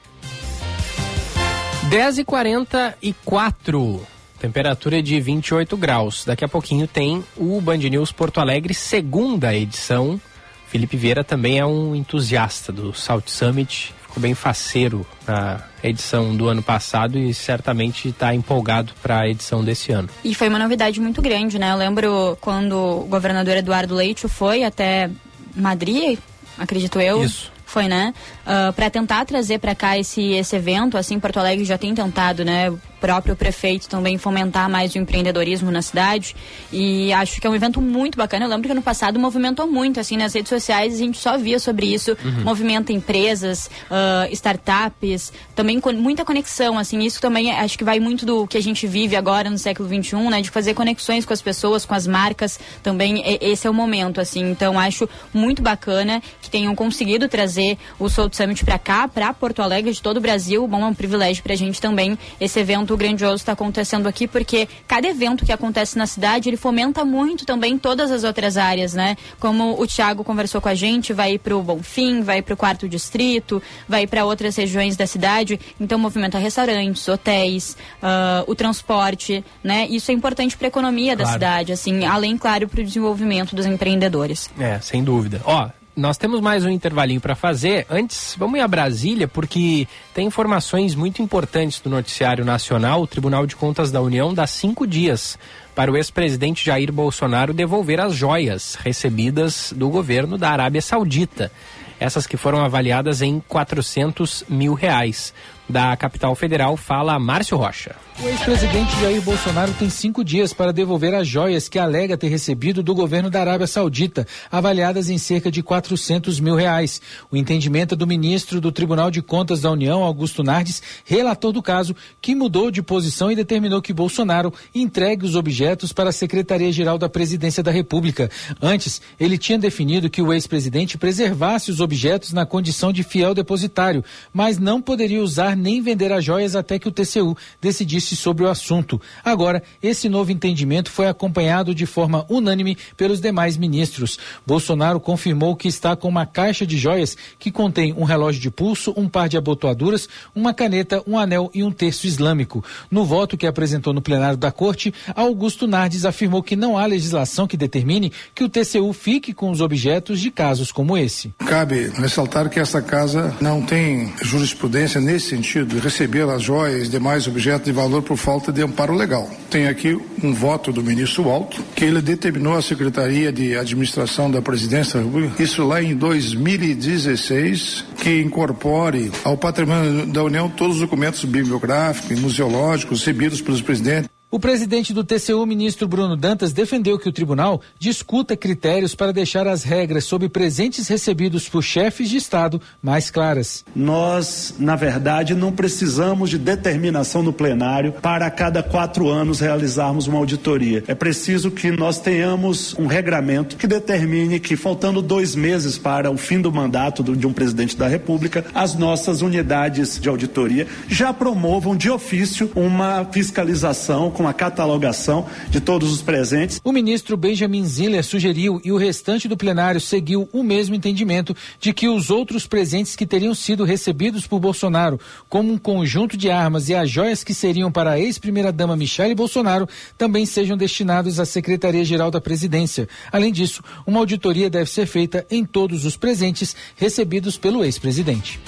10 e 44 temperatura de 28 graus. Daqui a pouquinho tem o Band News Porto Alegre, segunda edição. Felipe Vieira também é um entusiasta do South Summit, ficou bem faceiro na edição do ano passado e certamente está empolgado para a edição desse ano. E foi uma novidade muito grande, né? Eu lembro quando o governador Eduardo Leite foi até Madrid, acredito eu. Isso. Foi, né? Uh, para tentar trazer para cá esse, esse evento, assim, Porto Alegre já tem tentado, né? próprio prefeito também fomentar mais o empreendedorismo na cidade. E acho que é um evento muito bacana. Eu lembro que ano passado movimentou muito, assim, nas redes sociais a gente só via sobre isso. Uhum. Movimenta empresas, uh, startups, também muita conexão, assim. Isso também acho que vai muito do que a gente vive agora no século XXI, né? De fazer conexões com as pessoas, com as marcas. Também esse é o momento, assim. Então acho muito bacana que tenham conseguido trazer o Soul Summit para cá, para Porto Alegre, de todo o Brasil. Bom, é um privilégio para a gente também esse evento evento grandioso está acontecendo aqui, porque cada evento que acontece na cidade, ele fomenta muito também todas as outras áreas, né? Como o Tiago conversou com a gente, vai para o Bonfim, vai para o quarto distrito, vai para outras regiões da cidade, então movimenta restaurantes, hotéis, uh, o transporte, né? Isso é importante para a economia claro. da cidade, assim, além, claro, para o desenvolvimento dos empreendedores. É, sem dúvida. Ó, nós temos mais um intervalinho para fazer. Antes, vamos ir a Brasília, porque tem informações muito importantes do Noticiário Nacional. O Tribunal de Contas da União dá cinco dias para o ex-presidente Jair Bolsonaro devolver as joias recebidas do governo da Arábia Saudita. Essas que foram avaliadas em 400 mil reais. Da capital federal, fala Márcio Rocha. O ex-presidente Jair Bolsonaro tem cinco dias para devolver as joias que alega ter recebido do governo da Arábia Saudita, avaliadas em cerca de 400 mil reais. O entendimento é do ministro do Tribunal de Contas da União, Augusto Nardes, relator do caso, que mudou de posição e determinou que Bolsonaro entregue os objetos para a Secretaria-Geral da Presidência da República. Antes, ele tinha definido que o ex-presidente preservasse os objetos na condição de fiel depositário, mas não poderia usar nem vender as joias até que o TCU decidisse sobre o assunto. Agora, esse novo entendimento foi acompanhado de forma unânime pelos demais ministros. Bolsonaro confirmou que está com uma caixa de joias que contém um relógio de pulso, um par de abotoaduras, uma caneta, um anel e um terço islâmico. No voto que apresentou no plenário da corte, Augusto Nardes afirmou que não há legislação que determine que o TCU fique com os objetos de casos como esse. Cabe ressaltar que essa casa não tem jurisprudência nesse sentido receber as joias e demais objetos de valor por falta de amparo legal. Tem aqui um voto do ministro Alto, que ele determinou à Secretaria de Administração da Presidência da República, isso lá em 2016, que incorpore ao patrimônio da União todos os documentos bibliográficos e museológicos recebidos pelos presidentes. O presidente do TCU, ministro Bruno Dantas, defendeu que o tribunal discuta critérios para deixar as regras sobre presentes recebidos por chefes de Estado mais claras. Nós, na verdade, não precisamos de determinação no plenário para a cada quatro anos realizarmos uma auditoria. É preciso que nós tenhamos um regramento que determine que, faltando dois meses para o fim do mandato de um presidente da República, as nossas unidades de auditoria já promovam de ofício uma fiscalização com com a catalogação de todos os presentes. O ministro Benjamin Ziller sugeriu e o restante do plenário seguiu o mesmo entendimento de que os outros presentes que teriam sido recebidos por Bolsonaro, como um conjunto de armas e as joias que seriam para a ex-primeira-dama Michele Bolsonaro, também sejam destinados à Secretaria-Geral da Presidência. Além disso, uma auditoria deve ser feita em todos os presentes recebidos pelo ex-presidente.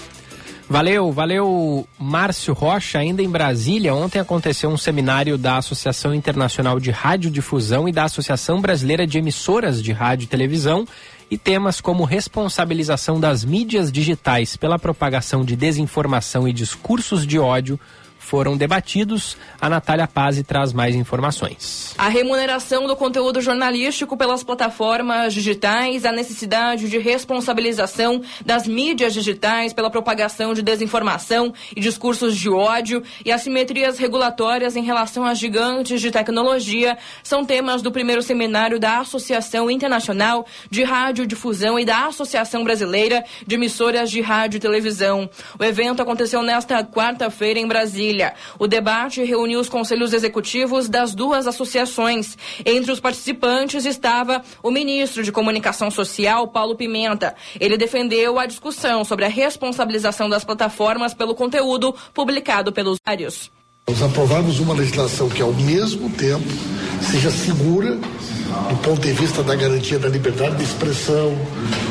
Valeu, valeu, Márcio Rocha. Ainda em Brasília, ontem aconteceu um seminário da Associação Internacional de Radiodifusão e da Associação Brasileira de Emissoras de Rádio e Televisão E temas como responsabilização das mídias digitais pela propagação de desinformação e discursos de ódio foram debatidos. A Natália Pazzi traz mais informações. A remuneração do conteúdo jornalístico pelas plataformas digitais, a necessidade de responsabilização das mídias digitais pela propagação de desinformação e discursos de ódio e assimetrias regulatórias em relação a gigantes de tecnologia são temas do primeiro seminário da Associação Internacional de Radiodifusão e da Associação Brasileira de Emissoras de Rádio e Televisão. O evento aconteceu nesta quarta-feira em Brasília. O debate reuniu os conselhos executivos das duas associações. Entre os participantes estava o ministro de Comunicação Social, Paulo Pimenta. Ele defendeu a discussão sobre a responsabilização das plataformas pelo conteúdo publicado pelos usuários. Nós aprovamos uma legislação que, ao mesmo tempo, seja segura do ponto de vista da garantia da liberdade de expressão,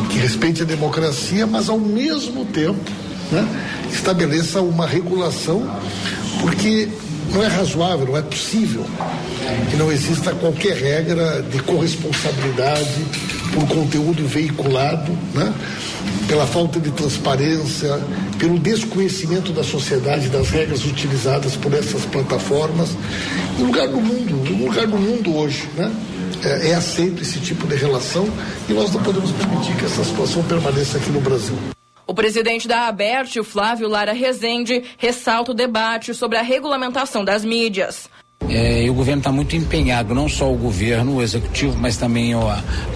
que respeite a democracia, mas, ao mesmo tempo, né, estabeleça uma regulação porque não é razoável, não é possível que não exista qualquer regra de corresponsabilidade por conteúdo veiculado, né? pela falta de transparência, pelo desconhecimento da sociedade das regras utilizadas por essas plataformas. Em lugar do mundo, em lugar do mundo hoje, né? é, é aceito esse tipo de relação e nós não podemos permitir que essa situação permaneça aqui no Brasil. O presidente da ABERT, Flávio Lara Rezende, ressalta o debate sobre a regulamentação das mídias. É, o governo está muito empenhado, não só o governo, o executivo, mas também o,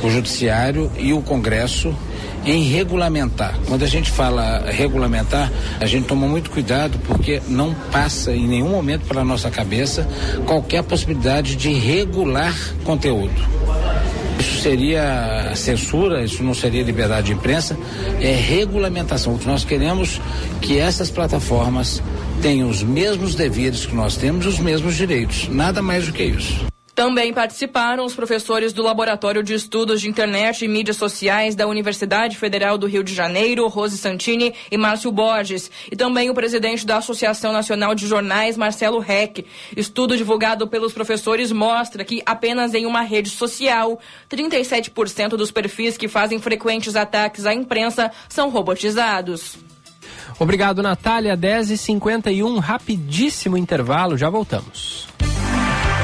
o judiciário e o Congresso em regulamentar. Quando a gente fala regulamentar, a gente toma muito cuidado porque não passa em nenhum momento pela nossa cabeça qualquer possibilidade de regular conteúdo. Isso seria censura, isso não seria liberdade de imprensa, é regulamentação. O que nós queremos que essas plataformas tenham os mesmos deveres que nós temos, os mesmos direitos. Nada mais do que isso. Também participaram os professores do Laboratório de Estudos de Internet e Mídias Sociais da Universidade Federal do Rio de Janeiro, Rose Santini e Márcio Borges, e também o presidente da Associação Nacional de Jornais, Marcelo Reck. Estudo divulgado pelos professores mostra que apenas em uma rede social, 37% dos perfis que fazem frequentes ataques à imprensa são robotizados. Obrigado, Natália. 10h51, rapidíssimo intervalo, já voltamos.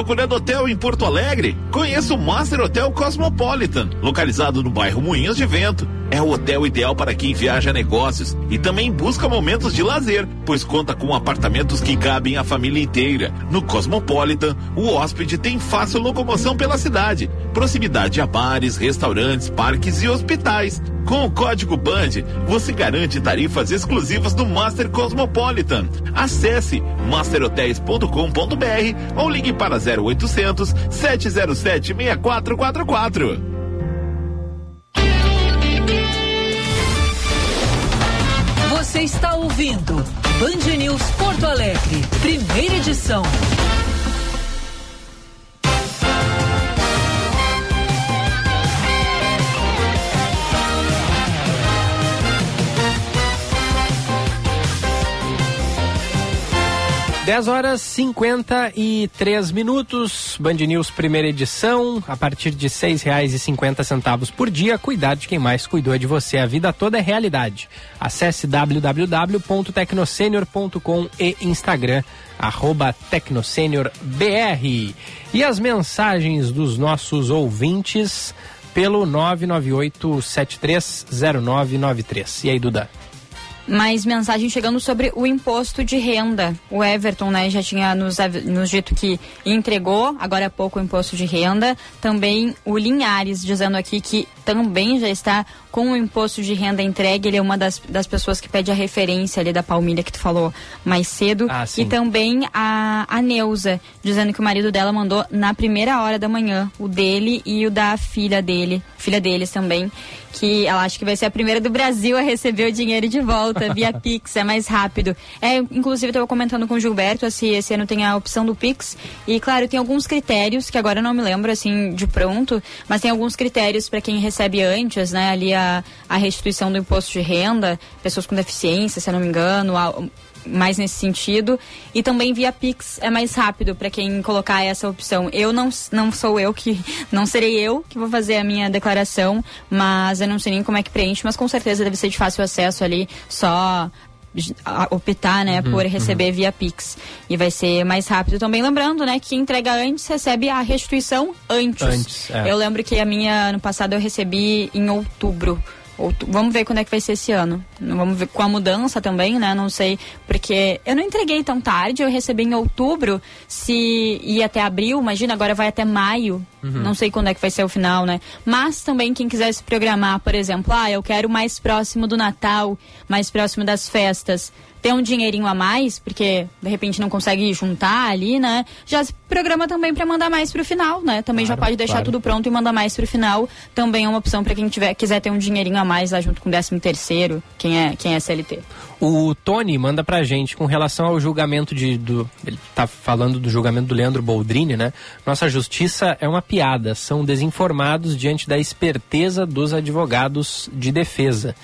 Procurando hotel em Porto Alegre? Conheça o Master Hotel Cosmopolitan, localizado no bairro Moinhos de Vento. É o hotel ideal para quem viaja a negócios e também busca momentos de lazer, pois conta com apartamentos que cabem a família inteira. No Cosmopolitan, o hóspede tem fácil locomoção pela cidade, proximidade a bares, restaurantes, parques e hospitais. Com o código BAND, você garante tarifas exclusivas do Master Cosmopolitan. Acesse masterhotels.com.br ou ligue para 0800 707 6444. Você está ouvindo Band News Porto Alegre, primeira edição. Dez horas cinquenta e três minutos, Band News primeira edição, a partir de cinquenta centavos por dia, cuidar de quem mais cuidou de você, a vida toda é realidade. Acesse www.tecnosenior.com e Instagram, arroba. E as mensagens dos nossos ouvintes pelo 998730993. E aí, Duda? Mais mensagem chegando sobre o imposto de renda. O Everton, né, já tinha nos, nos dito que entregou agora há pouco o imposto de renda. Também o Linhares dizendo aqui que também já está com o imposto de renda entregue. Ele é uma das, das pessoas que pede a referência ali da Palmilha que tu falou mais cedo. Ah, e também a, a Neuza, dizendo que o marido dela mandou na primeira hora da manhã, o dele e o da filha dele, filha deles também, que ela acha que vai ser a primeira do Brasil a receber o dinheiro de volta via Pix, é mais rápido. É, inclusive, eu estava comentando com o Gilberto se esse ano tem a opção do Pix. E, claro, tem alguns critérios, que agora eu não me lembro, assim, de pronto, mas tem alguns critérios para quem recebe antes, né, ali a, a restituição do imposto de renda, pessoas com deficiência, se eu não me engano, a, mais nesse sentido. E também via Pix é mais rápido para quem colocar essa opção. Eu não, não sou eu que. Não serei eu que vou fazer a minha declaração, mas eu não sei nem como é que preenche, mas com certeza deve ser de fácil acesso ali, só optar, né, Uhum, por receber via Pix. E vai ser mais rápido também. Lembrando, né, que entrega antes recebe a restituição antes. Antes, é. Eu lembro que a minha, ano passado, eu recebi em outubro. Vamos ver quando é que vai ser esse ano. Vamos ver com a mudança também, né? Não sei, porque eu não entreguei tão tarde, eu recebi em outubro, se ia até abril, imagina, agora vai até maio. Uhum. Não sei quando é que vai ser o final, né? Mas também quem quiser se programar, por exemplo, ah, eu quero mais próximo do Natal, mais próximo das festas, ter um dinheirinho a mais, porque de repente não consegue juntar ali, né? Já se programa também para mandar mais pro final, né? Também já pode deixar claro. tudo pronto e mandar mais pro final. Também é uma opção para quem tiver, quiser ter um dinheirinho a mais lá junto com o 13 terceiro, quem é, quem é CLT. O Tony manda pra gente com relação ao julgamento de. Do, ele tá falando do julgamento do Leandro Boldrini, né? Nossa justiça é uma piada. São desinformados diante da esperteza dos advogados de defesa.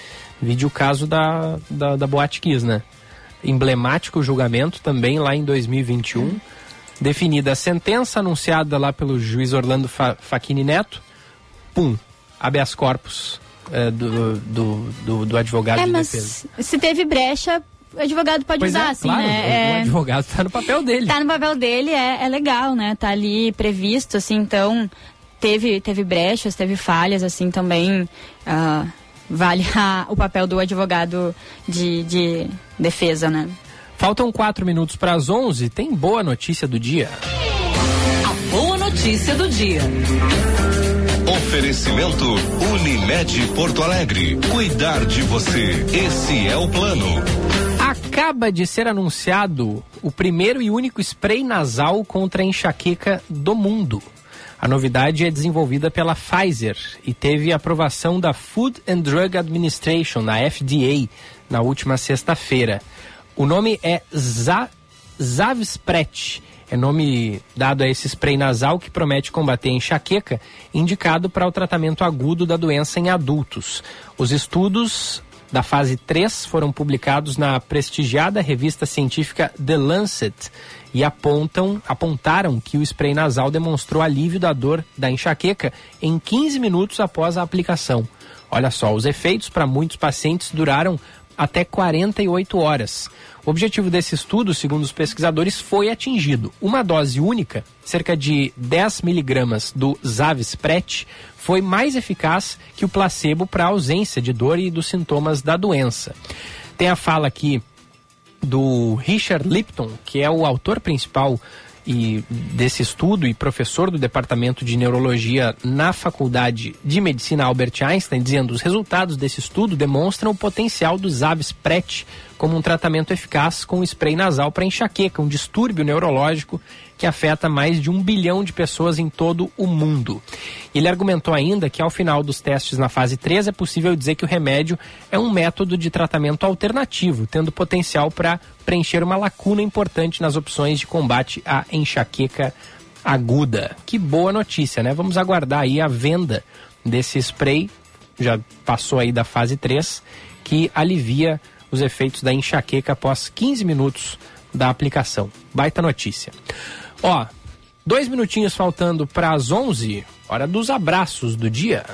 Vide o caso da, da, da Boate Kiss, né? Emblemático julgamento também lá em 2021. Definida a sentença anunciada lá pelo juiz Orlando Fa Facchini Neto. Pum, habeas corpus é, do, do, do, do advogado é, de mas defesa. se teve brecha, o advogado pode Pois usar, é, assim, claro, né? o- É- advogado tá no papel dele. Tá no papel dele, é, é legal, né? Tá ali previsto, assim, então teve, teve brechas, teve falhas, assim, também ah, vale a- o papel do advogado de, de defesa, né? Faltam quatro minutos para as 11. Tem boa notícia do dia. A boa notícia do dia. Oferecimento Unimed Porto Alegre. Cuidar de você. Esse é o plano. Acaba de ser anunciado o primeiro e único spray nasal contra a enxaqueca do mundo. A novidade é desenvolvida pela Pfizer e teve aprovação da Food and Drug Administration, na FDA, na última sexta-feira. O nome é Za Zavspret. É nome dado a esse spray nasal que promete combater a enxaqueca, indicado para o tratamento agudo da doença em adultos. Os estudos da fase 3 foram publicados na prestigiada revista científica The Lancet e apontam, apontaram que o spray nasal demonstrou alívio da dor da enxaqueca em 15 minutos após a aplicação. Olha só, os efeitos para muitos pacientes duraram até 48 horas. O objetivo desse estudo, segundo os pesquisadores, foi atingido. Uma dose única, cerca de 10 miligramas do Zavspret, foi mais eficaz que o placebo para a ausência de dor e dos sintomas da doença. Tem a fala aqui do Richard Lipton, que é o autor principal e desse estudo e professor do departamento de neurologia na Faculdade de Medicina Albert Einstein, dizendo os resultados desse estudo demonstram o potencial do Zavspret como um tratamento eficaz com spray nasal para enxaqueca, um distúrbio neurológico que afeta mais de um bilhão de pessoas em todo o mundo. Ele argumentou ainda que ao final dos testes na fase 3 é possível dizer que o remédio é um método de tratamento alternativo, tendo potencial para preencher uma lacuna importante nas opções de combate à enxaqueca aguda. Que boa notícia, né? Vamos aguardar aí a venda desse spray, já passou aí da fase 3, que alivia os efeitos da enxaqueca após 15 minutos da aplicação. Baita notícia. Ó, dois minutinhos faltando para as 11, hora dos abraços do dia.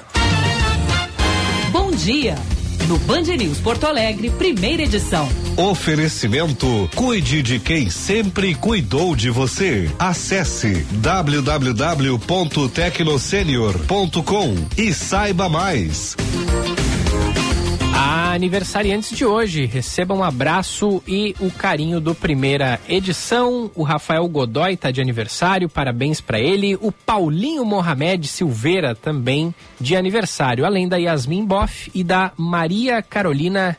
Bom dia. No Band News Porto Alegre, primeira edição. Oferecimento Cuide de quem sempre cuidou de você. Acesse www.tecnosenior.com e saiba mais. Aniversariantes de hoje, recebam um abraço e o carinho do primeira edição. O Rafael Godoy está de aniversário, parabéns para ele. O Paulinho Mohamed Silveira também de aniversário, além da Yasmin Boff e da Maria Carolina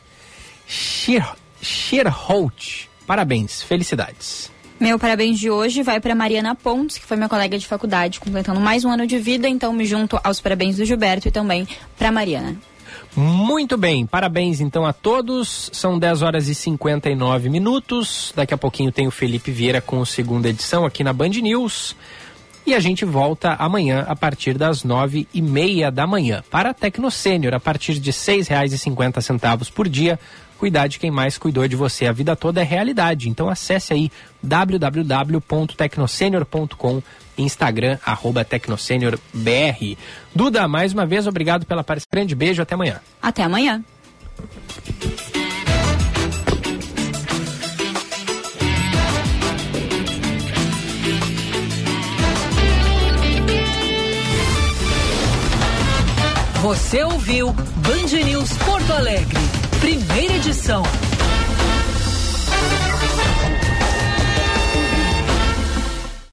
Schierholt. Parabéns, felicidades. Meu parabéns de hoje vai para Mariana Pontes, que foi minha colega de faculdade, completando mais um ano de vida, então me junto aos parabéns do Gilberto e também para Mariana. Muito bem, parabéns então a todos. São 10 horas e 59 minutos. Daqui a pouquinho tem o Felipe Vieira com a segunda edição aqui na Band News. E a gente volta amanhã a partir das nove e meia da manhã. Para a Tecno Sênior, a partir de e cinquenta centavos por dia. Cuidar de quem mais cuidou de você a vida toda é realidade. Então acesse aí www.tecnosenior.com Instagram, arroba TecnoSeniorBR. Duda, mais uma vez, obrigado pela participação. Grande beijo, até amanhã. Até amanhã. Você ouviu Band News Porto Alegre, primeira edição.